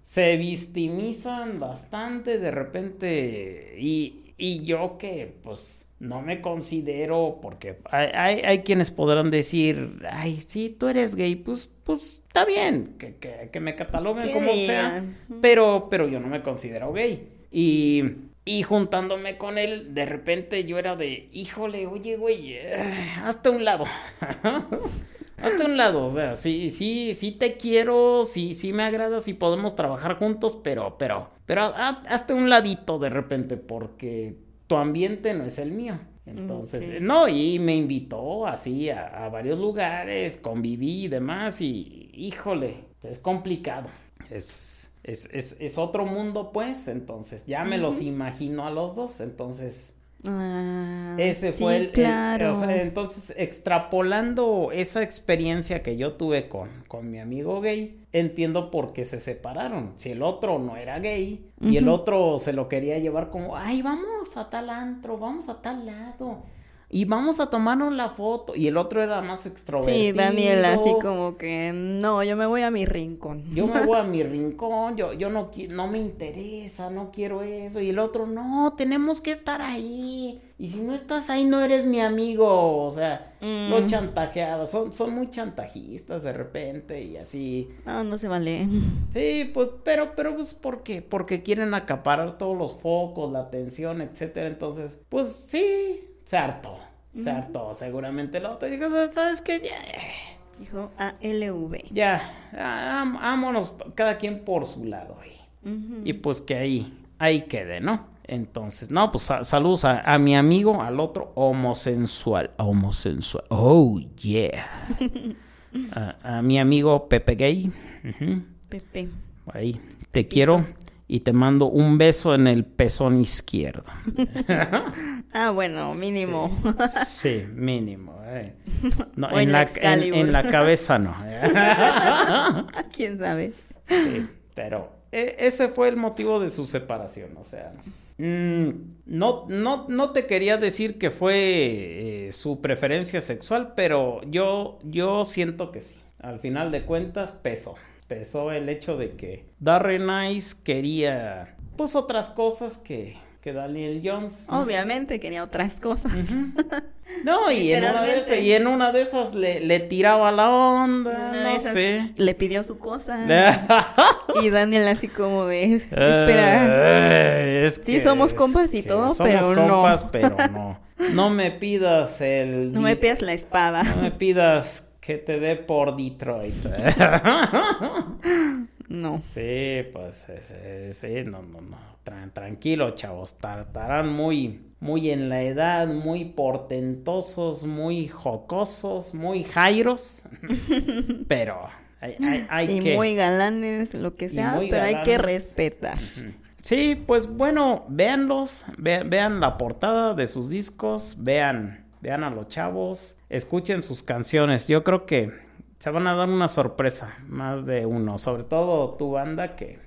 Se victimizan bastante de repente. Y, y yo que, pues, no me considero, porque hay, hay, hay quienes podrán decir, ay, sí, tú eres gay, pues, pues, está bien, que, que, que me cataloguen ¿qué como sea, pero, pero yo no me considero gay. Y, y juntándome con él, de repente yo era de, híjole, oye, güey, eh, hasta un lado. Hazte un lado, o sea, sí, sí, sí te quiero, sí, sí me agrada, sí podemos trabajar juntos, pero, pero, pero ha- hazte un ladito de repente porque tu ambiente no es el mío. Entonces, no, y me invitó así a, a varios lugares, conviví y demás, y híjole, es complicado. Es, es, es, es otro mundo, pues, entonces ya me los imagino a los dos, entonces... Ah, Ese sí, fue el, el- claro. o sea, entonces, extrapolando esa experiencia que yo tuve con, con mi amigo gay, entiendo por qué se separaron. Si el otro no era gay y el otro se lo quería llevar como, ay, vamos a tal antro, vamos a tal lado. Y vamos a tomarnos la foto. Y el otro era más extrovertido. Sí, Daniel, así como que no, yo me voy a mi rincón. Yo me voy a mi rincón, yo, yo no, no me interesa, no quiero eso. Y el otro, no, tenemos que estar ahí. Y si no estás ahí, no eres mi amigo. O sea, Mm. lo chantajeaba. Son, son muy chantajistas de repente y así. No, no se vale. Sí, pues, pero, pero, pues, ¿por qué? Porque quieren acaparar todos los focos, la atención, etcétera. Entonces, pues, sí, se hartó. Se hartó, seguramente el otro. Dijo, ¿sabes qué? Ya, Dijo ALV. ya, vámonos, cada quien por su lado ahí. Ujú. Y pues que ahí, ahí quede, ¿no? Entonces, no, pues sa- saludos a, a mi amigo, al otro homosensual. Homosensual. Oh, yeah. a, a mi amigo Pepe Gay. Pepe. Ahí, te quiero y te mando un beso en el pezón izquierdo. Ah, bueno, mínimo. Sí, mínimo. eh. No, en, en la, en- la cabeza no. ¿Quién sabe? Sí, pero e- ese fue el motivo de su separación, o sea, mm, no, no, no te quería decir que fue eh, su preferencia sexual, pero yo, yo siento que sí. Al final de cuentas, pesó. Pesó el hecho de que Darren Ice quería, pues, otras cosas que, que Daniel Jones. Obviamente quería otras cosas. No, y en, una de esas, y en una de esas le, le tiraba la onda, no sé. Le pidió su cosa. Y Daniel así como de, espera. Eh, es Sí, que- somos compas y todo, somos pero no. compas, pero no. No me pidas el... No me pidas la espada. No me pidas que te dé por Detroit. No. Sí, pues sí, sí, no, no, no. Tran- tranquilo, chavos. Tar- Estarán muy, muy en la edad, muy portentosos, muy jocosos, muy jairos. Pero hay, hay- hay y que. muy galanes, lo que sea, pero hay que respetar. Sí, pues bueno, véanlos, ve- vean la portada de sus discos, vean, vean a los chavos, escuchen sus canciones. Yo creo que se van a dar una sorpresa, más de uno, sobre todo tu banda que,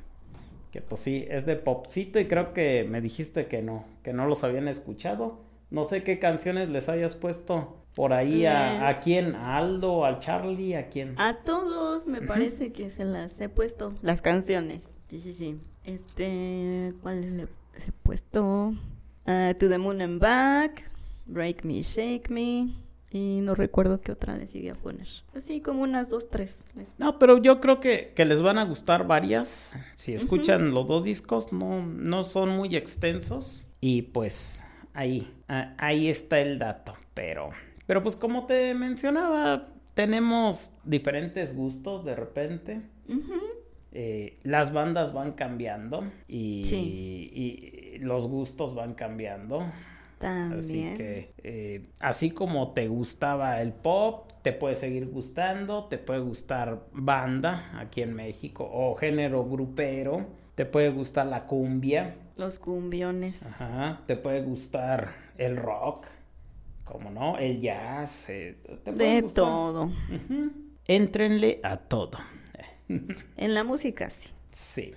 que pues sí, es de popcito y creo que me dijiste que no, que no los habían escuchado. No sé qué canciones les hayas puesto por ahí a, a Pues- quién, a Aldo, al Charlie, a quién. A todos me parece que se las he puesto. Las canciones. Sí, sí, sí. Este, ¿cuáles le les he puesto? Ah, to the Moon and Back, Break Me, Shake Me. Y no recuerdo qué otra les llegué a poner. Así como unas dos, tres. les- No, pero yo creo que, que les van a gustar varias. Si escuchan los dos discos, no, no son muy extensos. Y pues ahí, a- ahí está el dato. Pero, pero pues como te mencionaba, tenemos diferentes gustos de repente. Eh, las bandas van cambiando y, Sí. y los gustos van cambiando. También. Así que, eh, así como te gustaba el pop, te puede seguir gustando, te puede gustar banda aquí en México o género grupero, te puede gustar la cumbia, Los cumbiones. ajá, te puede gustar el rock, como no, el jazz, eh, te puede De gustar. todo. Ujú. Éntrenle a todo. En la música sí. Sí,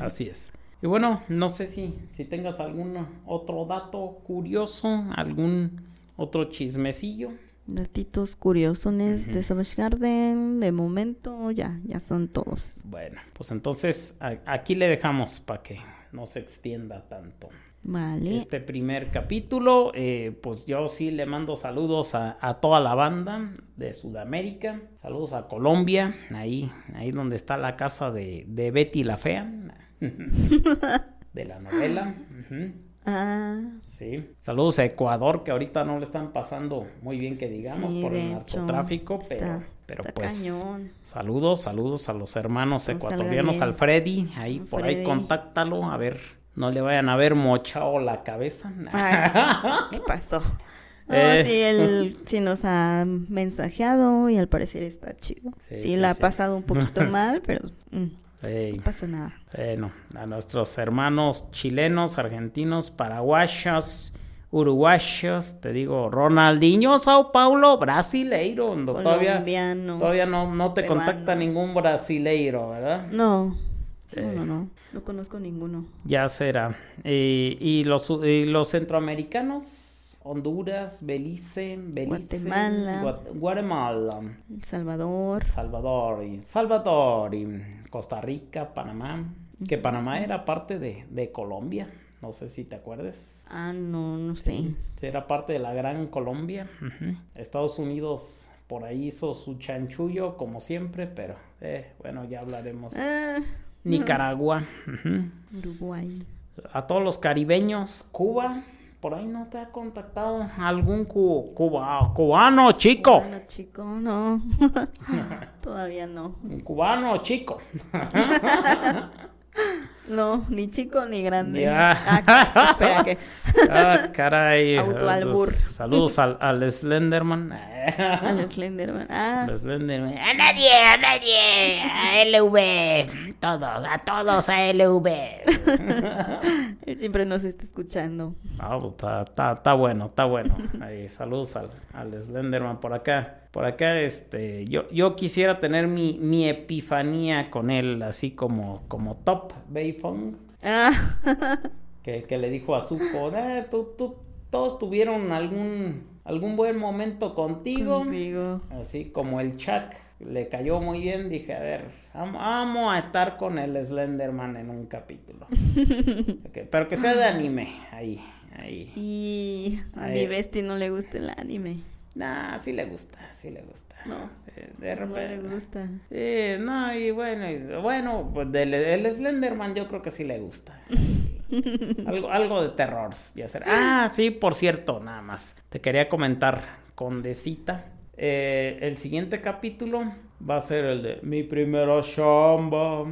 así es. Y bueno, no sé si, si tengas algún otro dato curioso, algún otro chismecillo. Datitos curiosones de Savage Garden. De momento ya, ya son todos. Bueno, pues entonces a- aquí le dejamos para que no se extienda tanto. Vale. Este primer capítulo, eh, pues yo sí le mando saludos a, a toda la banda de Sudamérica, saludos a Colombia, ahí, ahí donde está la casa de, de Betty la Fea, de la novela. Ah, Sí. Saludos a Ecuador, que ahorita no le están pasando muy bien que digamos Sí, por el hecho, narcotráfico, pero, está- pero está pues cañón. saludos, saludos a los hermanos ecuatorianos, al Freddy, ahí por ahí contáctalo, a ver, no le vayan a ver mochado la cabeza. Ay, ¿Qué pasó? No, Eh. sí, él sí nos ha mensajeado y al parecer está chido. Sí, Sí, sí, la ha pasado un poquito mal, pero mm, No pasa nada. bueno, a nuestros hermanos chilenos, argentinos, paraguayos, uruguayos, te digo, Ronaldinho, Sao Paulo, brasileiro, todavía, todavía no, no te contacta ningún brasileiro, ¿verdad? No, Eh. no, no, no, no conozco ninguno. Ya será. Y los, y los centroamericanos, Honduras, Belice, Belice Guatemala. Guat- Guatemala, El Salvador, Salvador y Salvador y Costa Rica, Panamá, que Panamá era parte de, de Colombia, no sé si te acuerdas. ah, no, no sé. Era parte de la gran Colombia. Estados Unidos por ahí hizo su chanchullo como siempre, pero eh, bueno, ya hablaremos. Ah, Nicaragua. Uruguay. A todos los caribeños, Cuba, por ahí no te ha contactado algún cu- cuba- cubano chico. Bueno, chico, no. Todavía no. Un cubano chico. No, ni chico ni grande. Ya. Ah, espera que. Ah, caray. Autoalbur. Saludos al, al Slenderman. Al Slenderman. Ah, Al Slenderman. A nadie, a nadie, a LV, todos, a todos a LV. él siempre nos está escuchando. Ah, pues, está, está, está bueno, está bueno. Ahí, saludos al, al Slenderman por acá. Por acá, este, yo, yo quisiera tener mi, mi epifanía con él, así como, como Top Bayfong, Ah, que, que le dijo a Zuko, "Eh, tú, tú, todos tuvieron algún, algún buen momento contigo. contigo. Así como el Chuck le cayó muy bien, dije, a ver, vam- vamos a estar con el Slenderman en un capítulo. Pero que sea de anime, ahí, ahí. Y a Ahí. mi bestie no le gusta el anime. Nah, sí le gusta, sí le gusta. No. Eh, de No le repente. gusta. Sí, no, y bueno, y- bueno, pues del el Slenderman yo creo que sí le gusta. algo, algo de terror, ya será. Ah, sí, por cierto, nada más. Te quería comentar, Condecita. eh, el siguiente capítulo va a ser el de mi primera chamba.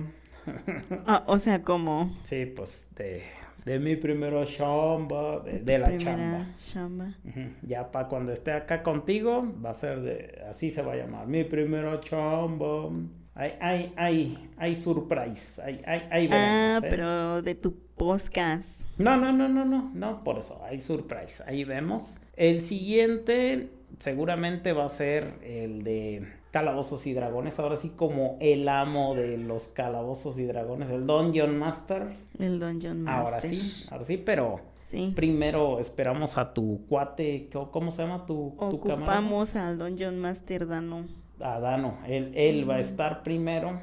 Ah, o sea, como Sí, pues de, de mi primera chamba, de, de la chamba. chamba. Ya para cuando esté acá contigo, va a ser de, así se va a llamar, mi primera chamba. Hay, hay, hay, hay surprise, hay, hay, hay Ah, ¿eh? pero de tu podcast. No, no, no, no, no, no, por eso, hay surprise, ahí vemos. El siguiente seguramente va a ser el de Calabozos y Dragones, ahora sí como el amo de los Calabozos y Dragones, el Dungeon Master. El Dungeon Master. Ahora sí, ahora sí, pero Sí. primero esperamos a tu cuate, ¿cómo- ¿cómo se llama tu, tu camarada? Ocupamos al Dungeon Master Dano. a Dano. Él, él va a estar primero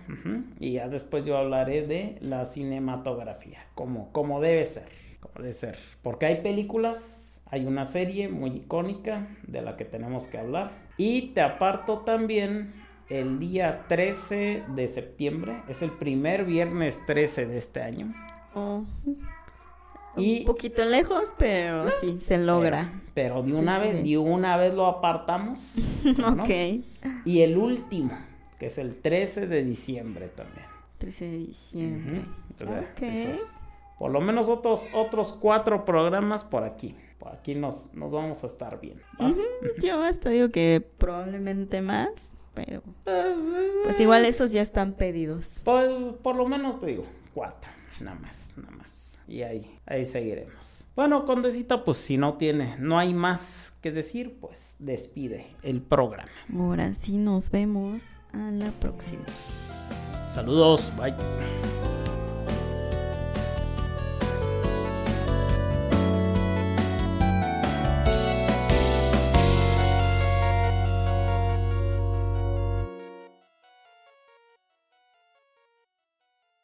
y ya después yo hablaré de la cinematografía, como, como debe ser, como debe ser. Porque hay películas, hay una serie muy icónica de la que tenemos que hablar. Y te aparto también el día 13 de septiembre, es el primer viernes 13 de este año. Oh, Y Un poquito lejos, pero sí, se logra. Pero de una sí, vez, sí. de una vez lo apartamos. ¿no? ok. Y el último, que es el 13 de diciembre también. 13 de diciembre. Entonces, esos- por lo menos otros, otros cuatro programas por aquí. Por aquí nos, nos vamos a estar bien. Yo hasta digo que probablemente más, pero Pues, eh, pues igual esos ya están pedidos. pues, por lo menos te digo, cuatro. Nada más, nada más. Y ahí, ahí seguiremos. Bueno, Condecita, pues si no tiene, no hay más que decir, pues despide el programa. Ahora sí nos vemos a la próxima. Saludos, bye.